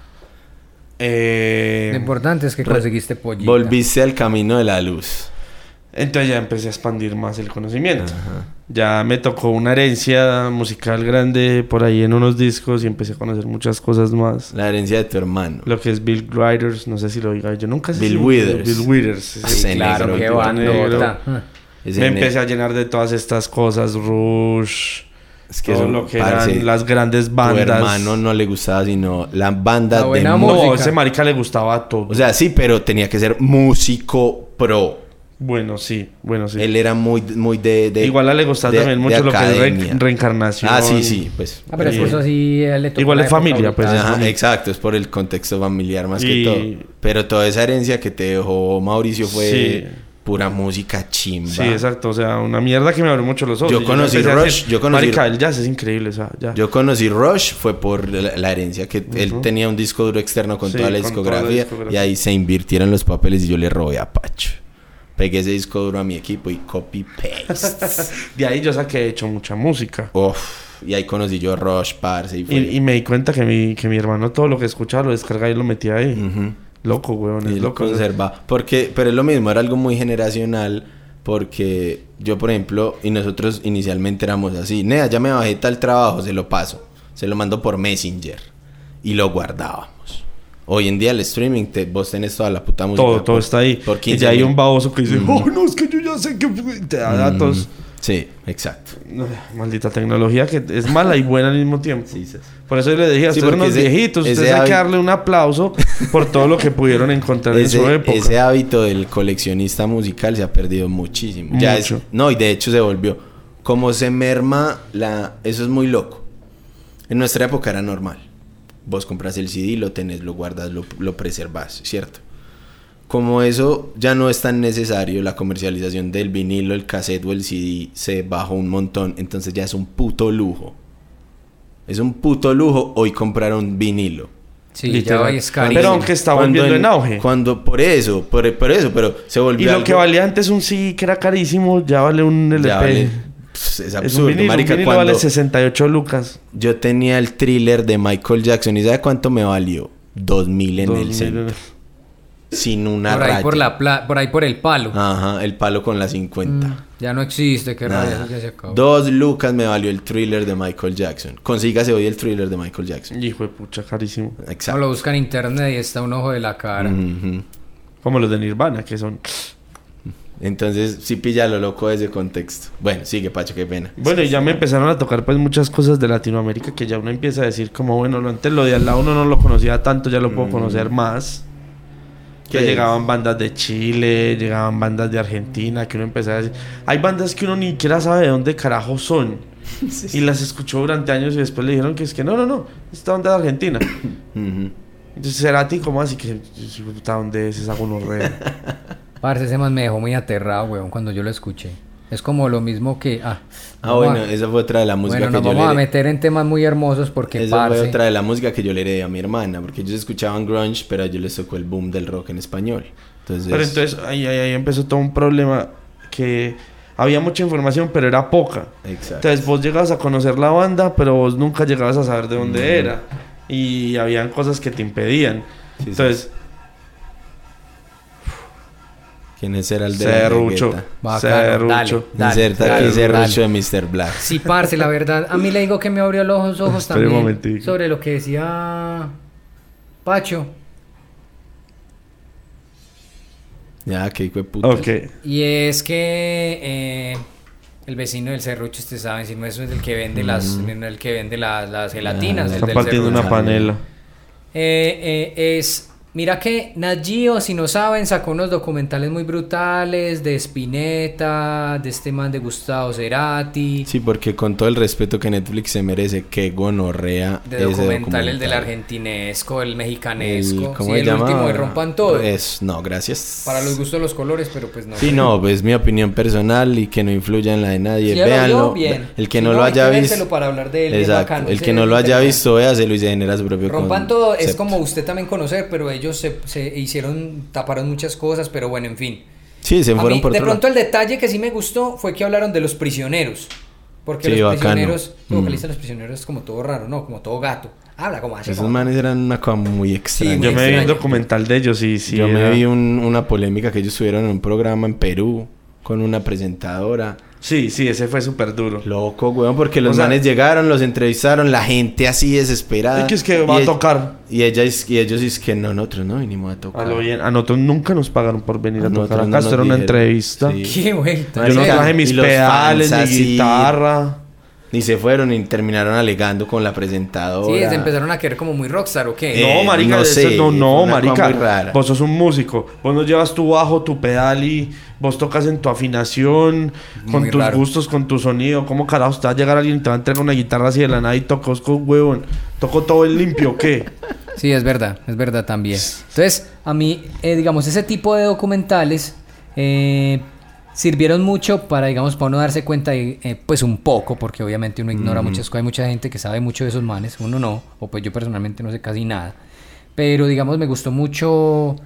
Eh, Lo importante es que conseguiste pollito. Volviste al camino de la luz. Entonces ya empecé a expandir más el conocimiento. Ya me tocó una herencia musical grande por ahí en unos discos y empecé a conocer muchas cosas más. La herencia de tu hermano. Lo que es Bill Withers, no sé si lo diga, yo nunca sé Bill si- Withers. Bill Withers. Claro, bandota. Ese Me empecé a llenar de todas estas cosas, Rush, Es que todo eso, lo que parce, eran las grandes Tu bandas. hermano no le gustaba sino la banda La de mo- No, música. ese marica le gustaba todo. O sea, sí, pero tenía que ser músico pro. Bueno, sí, bueno, sí. Él era muy, muy de, de- Igual a le gustaba de- también mucho lo que es re- reencarnación. Ah, sí, sí, pues. Ah, pero eso sí le tocó Igual la es familia, pues. Ajá, familia. exacto, es por el contexto familiar más Y- que todo. Pero toda esa herencia que te dejó Mauricio fue Sí. pura música chimba. Sí, exacto. O sea, una mierda que me abrió mucho los ojos. Yo conocí a Rush, decir, yo conocí- Marica, el jazz es increíble, o sea, ya. Yo conocí Rush fue por la, la herencia que él tenía un disco duro externo con Sí, toda la con toda la discografía discografía. y ahí se invirtieron los papeles y yo le robé a Pacho. Pegué ese disco duro a mi equipo y copy paste. De ahí yo saqué he hecho mucha música. Uf, y ahí conocí yo Rush, parce y fue Y, y me di cuenta que mi, que mi hermano todo lo que escuchaba lo descargaba y lo metía ahí. Loco, weón, Y lo conserva. Porque, pero es lo mismo, era algo muy generacional. Porque yo, por ejemplo, y nosotros inicialmente éramos así. Nea, ya me bajé tal trabajo, se lo paso. Se lo mando por Messenger. Y lo guardábamos. Hoy en día el streaming, te, vos tenés toda la puta música. Todo, todo por- está ahí. Por y 15 ya hay un baboso que dice, oh, no, es que yo ya sé que te da datos. Sí, exacto. Maldita tecnología que es mala y buena al mismo tiempo. Sí, sí. Por eso yo le dije a Sí, ustedes unos ese- viejitos, ese ustedes hay que darle un aplauso por todo lo que pudieron encontrar en su Ese, época. ese hábito del coleccionista musical se ha perdido muchísimo. Ya es, Mucho. no, y de hecho se volvió. Como se merma la. Eso es muy loco. En nuestra época era normal. Vos compras el CD, lo tenés, lo guardas, lo, lo preservas, ¿cierto? Como eso ya no es tan necesario, la comercialización del vinilo, el cassette o el CD se bajó un montón, entonces ya es un puto lujo. Es un puto lujo hoy comprar un vinilo. Sí, Literal. ya hoy es carísimo. Pero aunque está Cuando volviendo en auge. Cuando, por eso, por, por eso, pero se Y volvió lo algo- que valía antes un CD que era carísimo, ya vale un LP. ya vale- es Es absurdo, un vinilo, marica, un vinilo vale 68 lucas. yo tenía el thriller de Michael Jackson, ¿y sabe cuánto me valió? 2000 en el centro. Sin una por ahí raya. por la pla- por ahí por el palo. Ajá, el palo con la 50. Ya no existe, qué Nada. rabia, eso ya se acabó. Dos lucas me valió el thriller de Michael Jackson. Consígase hoy el thriller de Michael Jackson. Hijo de pucha, carísimo. Exacto. lo busca en internet y está un ojo de la cara. Como los de Nirvana, que son... Entonces, sí pilla lo loco de ese contexto. Bueno, sigue, Pacho, qué pena. Bueno, y ya me empezaron a tocar pues muchas cosas de Latinoamérica que ya uno empieza a decir como, bueno, lo antes lo de al lado uno no lo conocía tanto, ya lo puedo conocer más. Que llegaban bandas de Chile, llegaban bandas de Argentina, que uno empezaba a decir... Hay bandas que uno ni siquiera sabe de dónde carajo son. Y las escuchó durante años y después le dijeron que es que no, no, no, esta banda de Argentina. Entonces era a ti como así que, ¿dónde es esa gonorrea? Parce, ese man me dejó muy aterrado, weón, cuando yo lo escuché. Es como lo mismo que... Ah, Ah, bueno, a- esa fue otra de la música bueno, nos que yo vamos a meter en temas muy hermosos porque, Esa fue parce... otra de la música que yo le heredé a mi hermana, porque ellos escuchaban grunge, pero a ellos les tocó el boom del rock en español. Entonces, Pero entonces ahí, ahí, ahí empezó todo un problema que había mucha información, pero era poca. exacto. Entonces vos llegabas a conocer la banda, pero vos nunca llegabas a saber de dónde era. Y habían cosas que te impedían. Sí, sí. ¿Quién es era el de la Serrucho. dale, Serrucho. dale, Inserta dale, aquí dale. Serrucho de Mr. Black. Sí, parce, la verdad, a mí le digo que me abrió los ojos un también momentico. sobre lo que decía Pacho. Ya, que hijo de puta. ok. Y es que eh, el vecino del serrucho, ustedes saben, si no es el que vende las, no el que vende las, las gelatinas. el Está del partiendo una panela. Eh, eh, es Mira que Nat Geo, si no saben, sacó unos documentales muy brutales de Spinetta, de este man de Gustavo Cerati, Sí, porque con todo el respeto que Netflix se merece, que gonorrea de ese documental, el del documental. argentinesco, el El- mexicanesco, ¿Cómo sí, el llama? último y rompan todo. Es, no, gracias. Para los gustos de los colores, pero pues no. Sí, no, pues es mi opinión personal y que no influya en la de nadie. Lo Véanlo. bien. El que Si no, no, lo haya visto. para hablar de él, bien Exacto. bacano, el que no lo haya visto, véaselo y se genera su propio Rompan todo, es como usted también conocer, pero ellos se, se hicieron, taparon muchas cosas, pero bueno, en fin. Sí, se A fueron mí, por de otro pronto lado. el detalle que sí me gustó fue que hablaron de los prisioneros. Porque Sí, los bacano. prisioneros, Mm. de los prisioneros es como todo raro, ¿no? Como todo gato. Habla como así. Esos como- manes eran una cosa muy extraña. muy Yo me vi un documental de ellos y sí. Yo me vi un- una polémica que ellos tuvieron en un programa en Perú con una presentadora. Sí, sí, ese fue súper duro. Loco, weón, porque los O sea- manes llegaron, los entrevistaron, la gente así desesperada. Es que es que va a tocar. Y, ella es- y ellos es que no, nosotros no vinimos a A tocar. lo bien. A nosotros nunca nos pagaron por venir a, A nosotros tocar no acá. Esto nos era una entrevista. Sí. Qué vuelta. Yo no traje mis pedales, mi guitarra. Y se fueron y terminaron alegando con la presentadora. Sí, se empezaron a querer como muy rockstar, ¿o qué? Eh, no, marica, no eso- sé, no, no, marica. muy rara. Vos sos un músico. Vos no llevas tu bajo, tu pedal y vos tocas en tu afinación, con tus raro. gustos, con tu sonido. ¿Cómo carajos te va a llegar alguien y te va a entregar una guitarra así de la nada y tocos con huevón? ¿Toco todo el limpio o qué? Sí, es verdad, es verdad también. Entonces, a mí, eh, digamos, ese tipo de documentales eh, sirvieron mucho para, digamos, para uno darse cuenta, de, eh, pues un poco, porque obviamente uno ignora muchas cosas, hay mucha gente que sabe mucho de esos manes, uno no, o pues yo personalmente no sé casi nada. Pero, digamos, me gustó mucho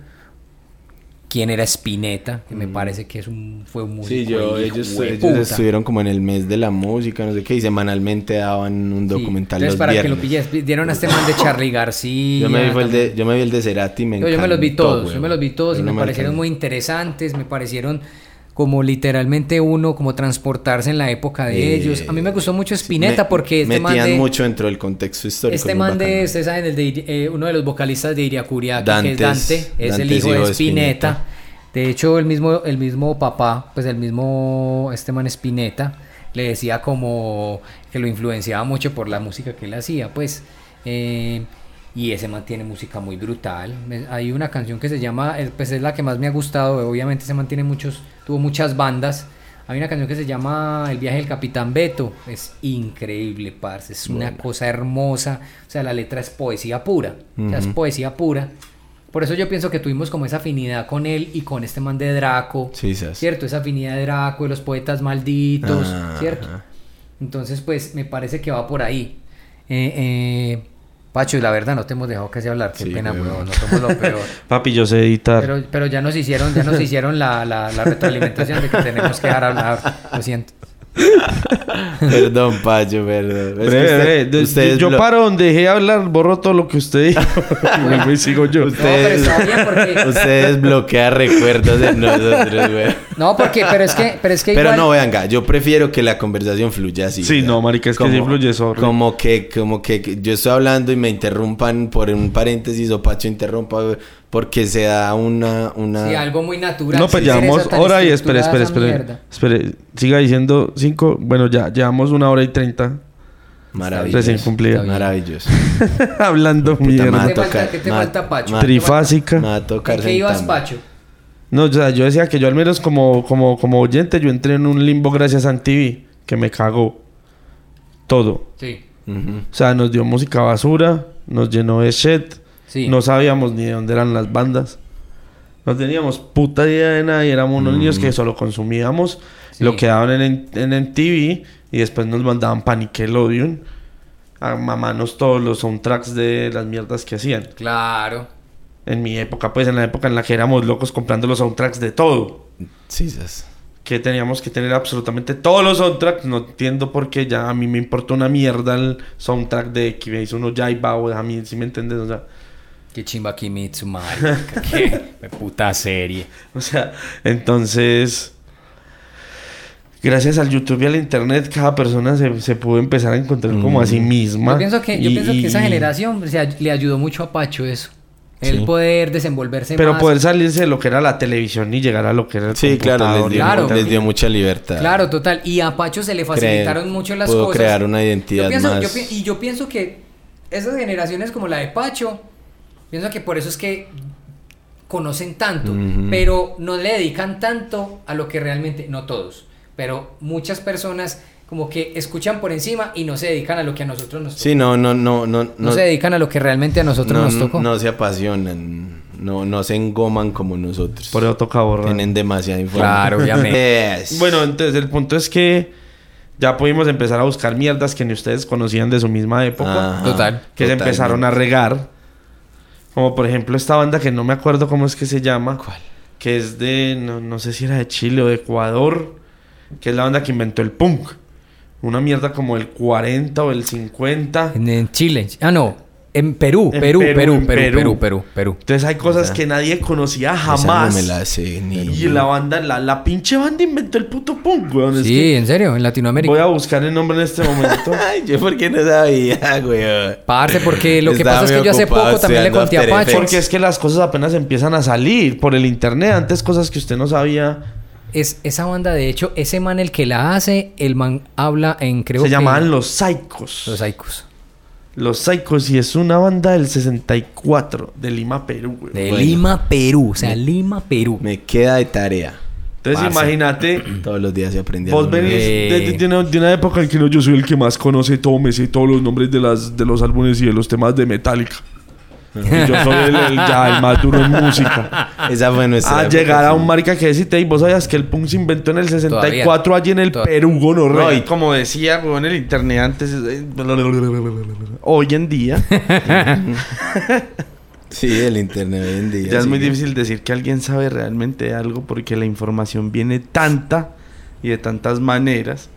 quién era Spinetta, que me parece que es un, fue un músico. Sí, yo, ellos, ellos estuvieron como en el mes de la música, no sé qué, y semanalmente daban un Sí, documental entonces, los para viernes. que lo pilles, dieron a este man de Charlie García. Yo me, vi fue el de, yo me vi el de Cerati, me Yo, yo me los vi encantó, todos, yo me los vi todos y me parecieron muy interesantes, me parecieron como literalmente uno, como transportarse en la época de Eh, ellos. A mí me gustó mucho Spinetta Me- porque este man metían de, mucho dentro del contexto histórico. este man de, ustedes saben, el de, eh, uno de los vocalistas de Iriakuriaki, que es Dante, es el hijo de hijo de Spinetta. Spinetta. De hecho, el mismo, el mismo papá, pues el mismo, este man Spinetta, le decía como que lo influenciaba mucho por la música que él hacía, pues. eh, y ese man tiene música muy brutal. Hay una canción que se llama, eh, pues es la que más me ha gustado. Obviamente ese man tiene muchos, tuvo muchas bandas. Hay una canción que se llama El viaje del capitán Beto. Es increíble, parce. Es una cosa hermosa. O sea, la letra es poesía pura. O sea, es poesía pura. Por eso yo pienso que tuvimos como esa afinidad con él y con este man de Draco. Sí, sas. ¿Cierto? Esa afinidad de Draco, de los poetas malditos. Ah, ¿Cierto? ajá. Entonces, pues me parece que va por ahí. Eh, eh, Pacho, y la verdad no te hemos dejado casi hablar. Qué Sí, pena, weón. weón. No somos lo peor. Papi, yo sé editar. Pero, pero ya nos hicieron, ya nos hicieron la, la, la retroalimentación de que tenemos que dejar hablar. Lo siento. Perdón, Pacho, perdón. Es que Breve, usted- breve. De- ustedes yo paro donde dejé de hablar, borro todo lo que usted dijo. Y sigo yo. No, pero Ustedes, porque... bloquean recuerdos de nosotros, güey. No, porque, pero es que, pero es que Pero igual... no, venga, yo prefiero que la conversación fluya así. Sí, ¿verdad? no, marica, es que sí fluye, sorry. Como que, como que que yo estoy hablando y me interrumpan por un paréntesis o Pacho interrumpa güey, porque se da una... una... Sí, algo muy natural. No, pues llevamos hora y espere, espere, espere. Espere, siga diciendo cinco. Bueno, ya, llevamos una hora y treinta. Maravilloso. Recién cumplida. Maravilloso. Hablando Puta mierda. ¿Qué te falta, tocar- qué te ma- falta, Pacho? Trifásica. Me va a tocar ¿En qué ibas. Pacho? No, o sea, yo decía que yo al menos como, como, como oyente, yo entré en un limbo gracias a TV, que me cagó todo. Sí. O sea, nos dio música basura, nos llenó de shit, Sí. no sabíamos ni de dónde eran las bandas. No teníamos puta idea de nada y éramos unos niños que solo consumíamos Sí. lo que daban en, en, en TV y después nos mandaban pa' Nickelodeon a mamarnos todos los soundtracks de las mierdas que hacían. Claro. En mi época, pues en la época en la que éramos locos comprando los soundtracks de todo. Sí, sas. Que teníamos que tener absolutamente todos los soundtracks. No entiendo por qué ya a mí me importa una mierda el soundtrack de Kimetsu no Yaiba o a mí, si me entiendes? O sea, Qué chimba Kimitsu, marica. Qué puta serie. o sea, entonces... Gracias al YouTube y al Internet, cada persona se, se pudo empezar a encontrar como a sí misma. Yo pienso que, yo Y- pienso que esa y- generación o sea, le ayudó mucho a Pacho eso. El Sí. poder desenvolverse Pero más. poder salirse de lo que era la televisión y llegar a lo que era el Sí, claro, les dio, Claro. les dio mucha libertad. Claro, total. Y a Pacho se le facilitaron mucho las pudo cosas. crear una identidad Yo pienso- más. yo y yo pienso que esas generaciones como la de Pacho, pienso que por eso es que conocen tanto, pero no le dedican tanto a lo que realmente, no todos, pero muchas personas como que escuchan por encima y no se dedican a lo que a nosotros nos tocó. Sí, no, no, no, no. no, se dedican a lo que realmente a nosotros no, nos tocó. no se apasionan, no, no se engoman como nosotros. Por eso toca borrar. Tienen demasiada información. Claro, obviamente. Yes. Bueno, entonces el punto es que ya pudimos empezar a buscar mierdas que ni ustedes conocían de su misma época. Ajá, Total. que se empezaron a regar. Como por ejemplo esta banda que no me acuerdo cómo es que se llama. ¿Cuál? Que es de, no, no sé si era de Chile o de Ecuador. Que es la banda que inventó el punk. Una mierda como el 40 o el 50. En, en Chile. Ah, no. En Perú, En Perú, Perú, Perú, en Perú, Perú. Perú, Perú, Perú. Entonces hay cosas que nadie conocía Esa jamás. no me la sé ni. Y la banda, la, la pinche banda inventó el puto punk, weón. Es Sí, que en serio, en Latinoamérica. voy a buscar el nombre en este momento. Ay, yo por qué no sabía, güey. Parce, porque lo que Estaba pasa es que yo hace poco también le conté a Pacho. Porque es que las cosas apenas empiezan a salir por el internet. Antes cosas que usted no sabía. Es, esa banda, de hecho, ese man el que la hace, el man habla en creo se que- llamaban Los Psychos. Los Aikos. Los Psychos y es una banda del 64 de Lima, Perú, güey. De Bueno. Lima, Perú. O sea, Lima, Perú. Me queda de tarea. Entonces imagínate, Todos los días se aprendía. vos venís nuevo. De, de- de una, de una época en que no, yo soy el que más conoce todo, me sé todos los nombres de, las, de los álbumes y de los temas de Metallica. Y yo soy el, el- ya el más duro en música. Esa fue nuestra. A época, llegar a un marica que deciste, y vos sabías que el punk se inventó en el 64 allí en el Todavía. Perú, gonorrea. No, y- como decía, güey, en el internet antes, eh, hoy en día, Sí, el internet hoy en día. ya es muy que- difícil decir que alguien sabe realmente algo porque la información viene tanta y de tantas maneras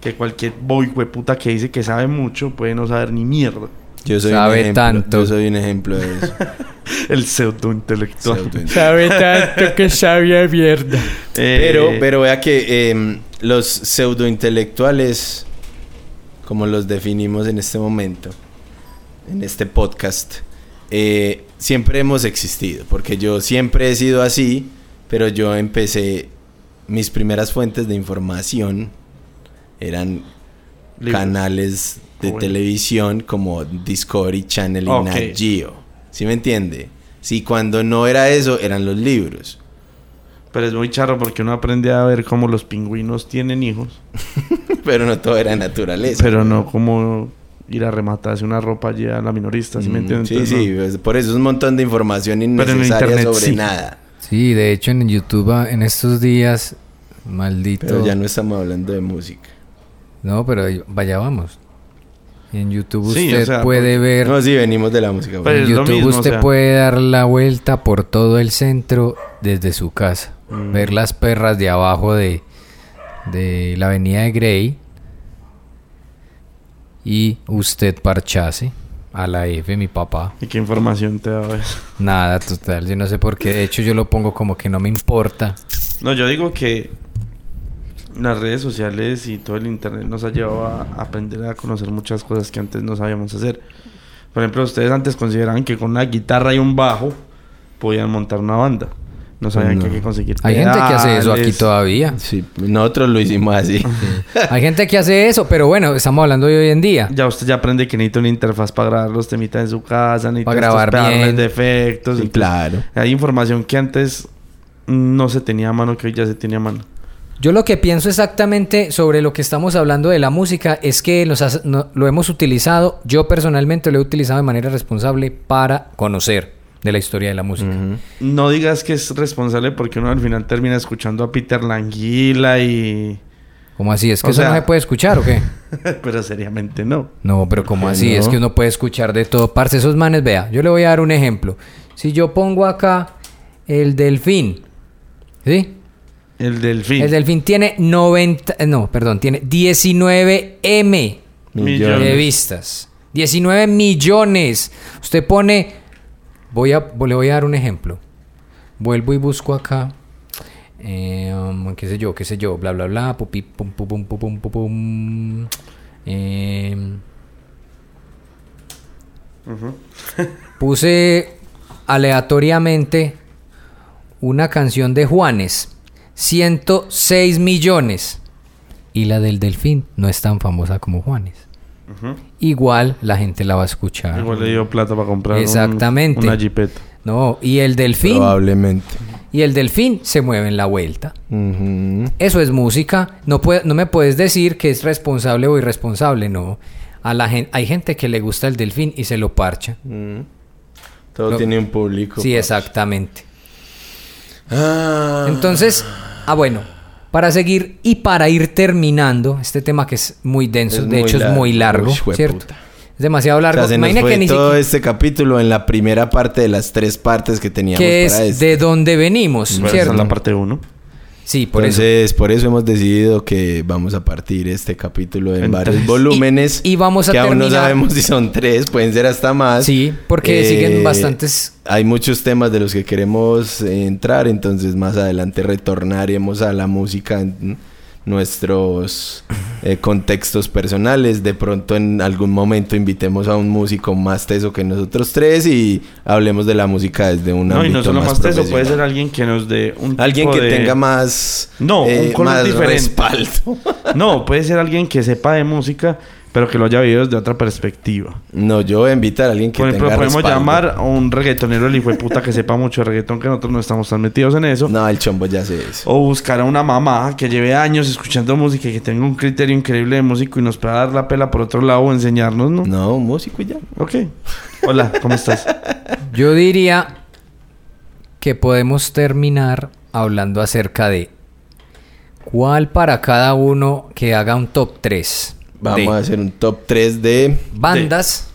que cualquier boy puta que dice que sabe mucho puede no saber ni mierda. Yo soy Sabe un ejemplo, tanto. Yo soy un ejemplo de eso. El pseudo intelectual. Pseudo- Sabe tanto que sabía mierda. Pero, pero vea que em, los pseudointelectuales, como los definimos en este momento, en este podcast, eh, siempre hemos existido. Porque yo siempre he sido así, pero yo empecé, mis primeras fuentes de información eran canales de Bueno. televisión como Discovery Channel y Ok. Nat Geo. ¿Sí me entiende? Sí, cuando no era eso, eran los libros. Pero es muy charro porque uno aprende a ver cómo los pingüinos tienen hijos. Pero no todo era naturaleza. Pero no como ir a rematarse una ropa allí a la minorista, ¿sí me Mm, entiendes? Sí, Entonces, sí, no. pues, por eso es un montón de información en innecesaria internet sobre sí. nada. Sí, de hecho en YouTube ah, en estos días, maldito. Pero ya no estamos hablando de música. No, pero vaya vamos. En YouTube Sí, usted o sea, puede ver. No, sí, venimos de la música. Pero en YouTube mismo, o usted sea. puede dar la vuelta por todo el centro desde su casa. Mm. Ver las perras de abajo de, de la avenida de Grey. Y usted parchase a la F, mi papá. ¿Y qué información te da eso? Nada, total. Yo no sé por qué. De hecho, yo lo pongo como que no me importa. No, yo digo que las redes sociales y todo el internet nos ha llevado a aprender a conocer muchas cosas que antes no sabíamos hacer. Por ejemplo, ustedes antes consideraban que con una guitarra y un bajo podían montar una banda. No sabían que hay que conseguir Hay gente que hace eso aquí todavía. Sí, nosotros lo hicimos así. Hay gente que hace eso, pero bueno, estamos hablando de hoy en día. Ya usted ya aprende que necesita una interfaz para grabar los temitas en su casa, necesita Para grabar bien. de efectos. Sí, claro. Hay información que antes no se tenía a mano, que hoy ya se tiene a mano. Yo lo que pienso exactamente sobre lo que estamos hablando de la música es que los has- no- lo hemos utilizado, yo personalmente lo he utilizado de manera responsable para conocer de la historia de la música. No digas que es responsable porque uno al final termina escuchando a Peter Languila y... ¿Cómo así? ¿Es que O eso no se puede escuchar o qué? Pero seriamente no. No, pero ¿cómo ¿Por qué así? no? Es que uno puede escuchar de todo. Parce, esos manes, vea, yo le voy a dar un ejemplo. Si yo pongo acá el delfín, ¿sí? El delfín. El delfín tiene 90, eh, no, perdón, tiene 19 M Millones. de vistas. 19 millones. Usted pone, voy a, le voy a dar un ejemplo. Vuelvo y busco acá. eh, um, qué sé yo, qué sé yo, bla, bla, bla, pupi, pum, pum, pum, pum, pum, pum, pum. Em, puse aleatoriamente una canción de Juanes. 106 millones. Y la del delfín no es tan famosa como Juanes. Igual la gente la va a escuchar. Igual le dio plata para comprar un- Exactamente. una jipeta. No, y el delfín. Probablemente. Y el delfín se mueve en la vuelta. Eso es música. No, puede, no me puedes decir que es responsable o irresponsable, no. A la gen- hay gente que le gusta el delfín y se lo parcha. Todo Lo- tiene un público. Sí, exactamente. Ah. Entonces, ah, bueno, para seguir y para ir terminando, este tema que es muy denso, Es de muy hecho es largo. muy largo, Uy. ¿cierto? Es demasiado O largo. sea, se nos Imagina fue que ni todo siquiera este capítulo en la primera parte de las tres partes que teníamos que para es esto. de dónde venimos, esa ¿cierto? es la parte 1. Sí, por eso. Entonces, por eso hemos decidido que vamos a partir este capítulo en, varios volúmenes. Y- y vamos a Que aún no terminar- sabemos si son tres, pueden ser hasta más. Sí, porque siguen bastantes- Hay muchos temas de los que queremos eh, entrar, entonces más adelante retornaremos a la música en nuestros eh, contextos personales. De pronto en algún momento invitemos a un músico más teso que nosotros tres y hablemos de la música desde un No, y no solo más más teso, puede ser alguien que nos dé un Alguien tipo que de- tenga más... No, eh, un color más diferente. respaldo. No, puede ser alguien que sepa de música, pero que lo haya vivido desde otra perspectiva. No, yo voy a invitar a alguien que Por ejemplo, tenga podemos respaldo. llamar a un reggaetonero el hijo de puta que sepa mucho de reggaetón, que nosotros no estamos tan metidos en eso. No, el chombo ya sé eso. O buscar a una mamá que lleve años escuchando música y que tenga un criterio increíble de músico y nos pueda dar la pela por otro lado o enseñarnos, ¿no? No, un músico y ya. Ok. Hola, ¿cómo estás? Yo diría que podemos terminar hablando acerca de cuál para cada uno que haga un top 3 Vamos a hacer un top 3 de bandas.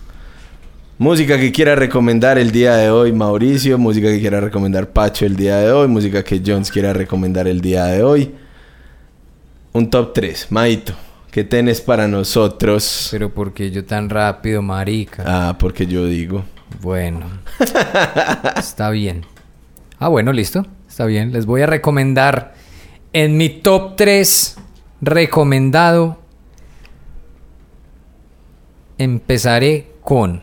música que quiera recomendar el día de hoy Mauricio, música que quiera recomendar Pacho el día de hoy, música que Jones quiera recomendar el día de hoy. Un top 3. Maito, ¿qué tenés para nosotros? Pero porque yo tan rápido, marica. Ah, porque yo digo. Bueno. Está bien. Ah, bueno, listo. Está bien. Les voy a recomendar en mi top 3 recomendado. Empezaré con.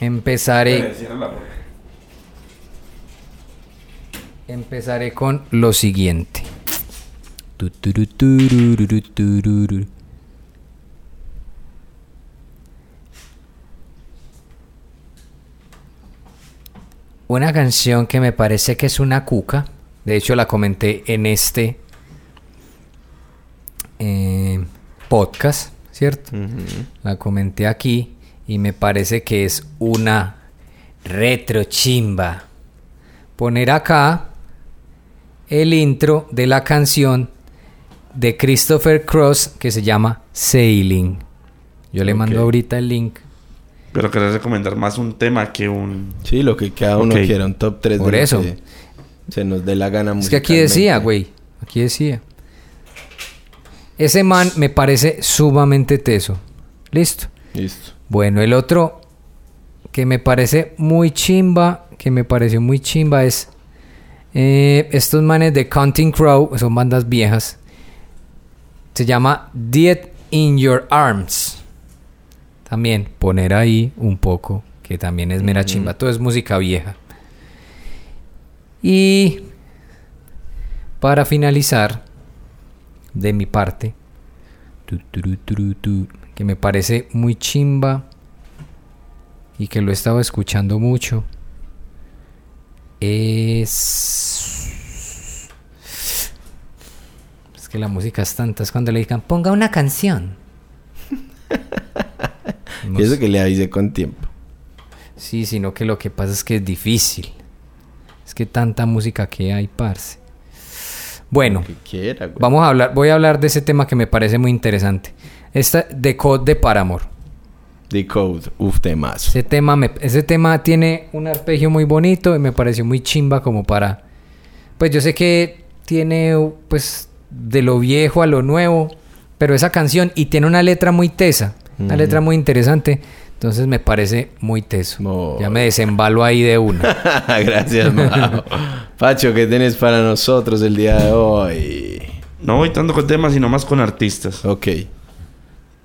Empezaré. Empezaré con lo siguiente. Una canción que me parece que es una cuca. De hecho, la comenté en este eh, podcast, ¿cierto? La comenté aquí y me parece que es una retro chimba. Poner acá el intro de la canción de Christopher Cross que se llama Sailing. Yo le mando ahorita el link. Pero querés recomendar más un tema que un... Sí, lo que cada uno quiera, un top 3 Por eso. Se nos dé la gana Es que aquí decía, güey. Aquí decía. Ese man me parece sumamente teso. Listo. Listo. Bueno, el otro que me parece muy chimba, que me pareció muy chimba es eh, estos manes de Counting Crow, son bandas viejas. Se llama Dead in Your Arms. También poner ahí un poco, que también es mera chimba. Todo es música vieja. Y para finalizar, de mi parte, que me parece muy chimba y que lo he estado escuchando mucho, es... Es que la música es tanta, es cuando le digan, ponga una canción. Y eso que le avise con tiempo. Sí, sino que lo que pasa es que es difícil. Es que tanta música que hay, parce. Bueno, quiera, vamos a hablar, voy a hablar de ese tema que me parece muy interesante. Esta de Code de Paramore. The Code, uf, temazo. Ese tema, me- ese tema tiene un arpegio muy bonito y me pareció muy chimba como para... Pues yo sé que tiene pues de lo viejo a lo nuevo, pero esa canción y tiene una letra muy tesa, una letra muy interesante, entonces me parece muy teso. Ya me desembalo ahí de una. Gracias, Mao. Pacho, ¿qué tenés para nosotros el día de hoy? No voy tanto con temas, sino más con artistas. Ok,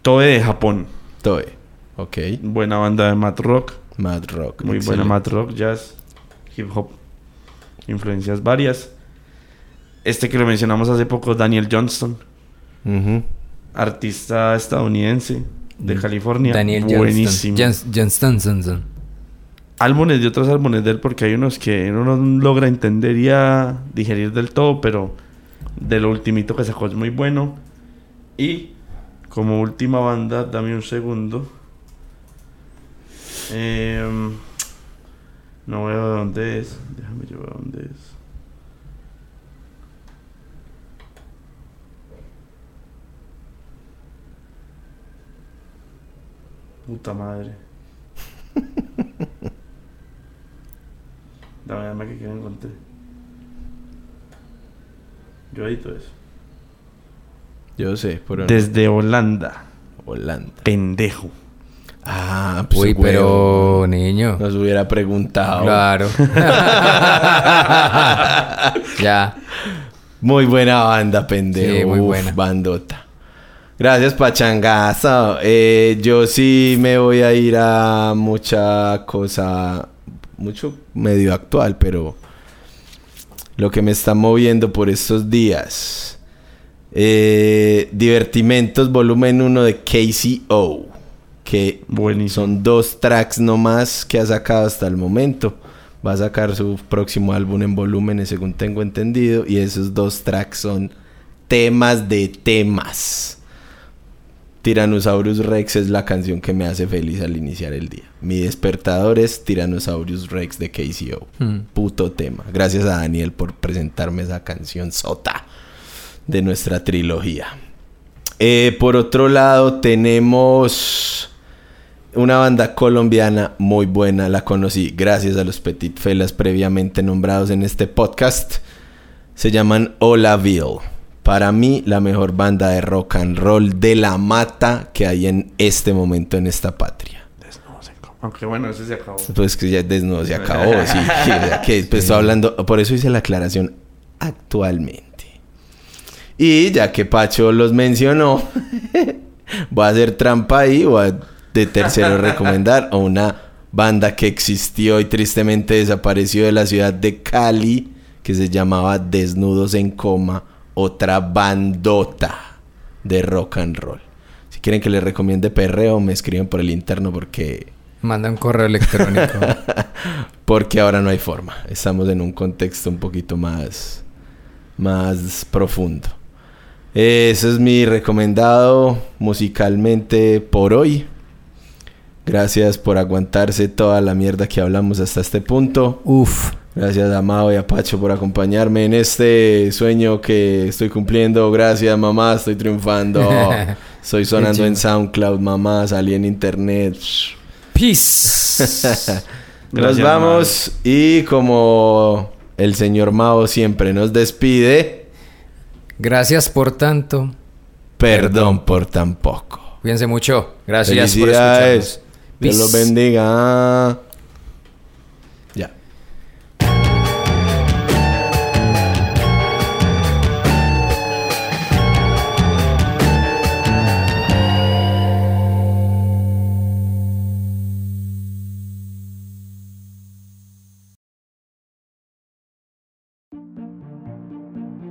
Toe de Japón. Toe. Ok, Buena banda de mat rock. Mad Rock. Muy buena mat rock, jazz, hip hop. Influencias varias. Este que lo mencionamos hace poco, Daniel Johnston. Artista estadounidense de California. Daniel Buenísimo. Johnston. John- Johnston. álbumes de otros álbumes de él porque hay unos que uno no logra entender y a digerir del todo, pero de lo ultimito que sacó es muy bueno. Y como última banda, dame un segundo. Em, no veo de dónde es. Déjame ver dónde es. Puta madre. Dame, dame que quiero encontré. Yo edito eso. Yo sé, por Desde Holanda. Holanda. Pendejo. Ah, pues Uy, pero niño. Nos hubiera preguntado. Claro. ya. Muy buena banda, pendejo. Sí, muy Uf, buena. Bandota. Gracias, Pachangazo. Eh, yo sí me voy a ir a mucha cosa, mucho medio actual, pero lo que me está moviendo por estos días. Eh, Divertimentos, volumen 1 de KCO. Que Buenísimo. son dos tracks nomás que ha sacado hasta el momento. Va a sacar su próximo álbum en volúmenes, según tengo entendido. Y esos dos tracks son temas de temas. Tyrannosaurus Rex es la canción que me hace feliz al iniciar el día. Mi despertador es Tyrannosaurus Rex de KCO. Mm. Puto tema. Gracias a Daniel por presentarme esa canción sota de nuestra trilogía. Eh, por otro lado, tenemos una banda colombiana muy buena. La conocí gracias a los Petit Felas previamente nombrados en este podcast. Se llaman Olaville. Para mí, la mejor banda de rock and roll de la mata que hay en este momento en esta patria. Aunque bueno, ese se acabó. Pues que ya desnudo se acabó, sí. que pues, estoy hablando, por eso hice la aclaración actualmente. Y ya que Pacho los mencionó, voy a hacer trampa ahí, voy a de tercero recomendar a una banda que existió y tristemente desapareció de la ciudad de Cali, que se llamaba Desnudos en Coma, otra bandota de rock and roll. Si quieren que les recomiende perreo, me escriben por el interno porque Manda un correo electrónico. porque ahora no hay forma. Estamos en un contexto un poquito más, más profundo. Eso es mi recomendado musicalmente por hoy. Gracias por aguantarse toda la mierda que hablamos hasta este punto. Uf. Gracias a Mao y a Pacho por acompañarme en este sueño que estoy cumpliendo. Gracias mamá, estoy triunfando. Estoy sonando en SoundCloud, mamá, salí en internet. Peace. Nos vamos y como el señor Mao siempre nos despide, Gracias por tanto. perdón por tan poco. Cuídense mucho. Gracias por Felicidades. escucharnos. Dios los Peace. bendiga.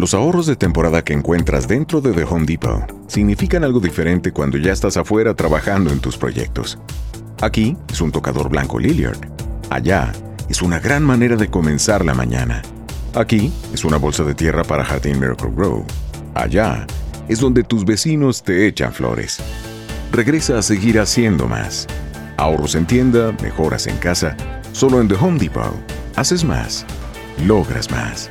Los ahorros de temporada que encuentras dentro de The Home Depot significan algo diferente cuando ya estás afuera trabajando en tus proyectos. Aquí es un tocador blanco Lilliard. Allá es una gran manera de comenzar la mañana. Aquí es una bolsa de tierra para Jardín Miracle Grow. Allá es donde tus vecinos te echan flores. Regresa a seguir haciendo más. Ahorros en tienda, mejoras en casa. Solo en The Home Depot. Haces más. Logras más.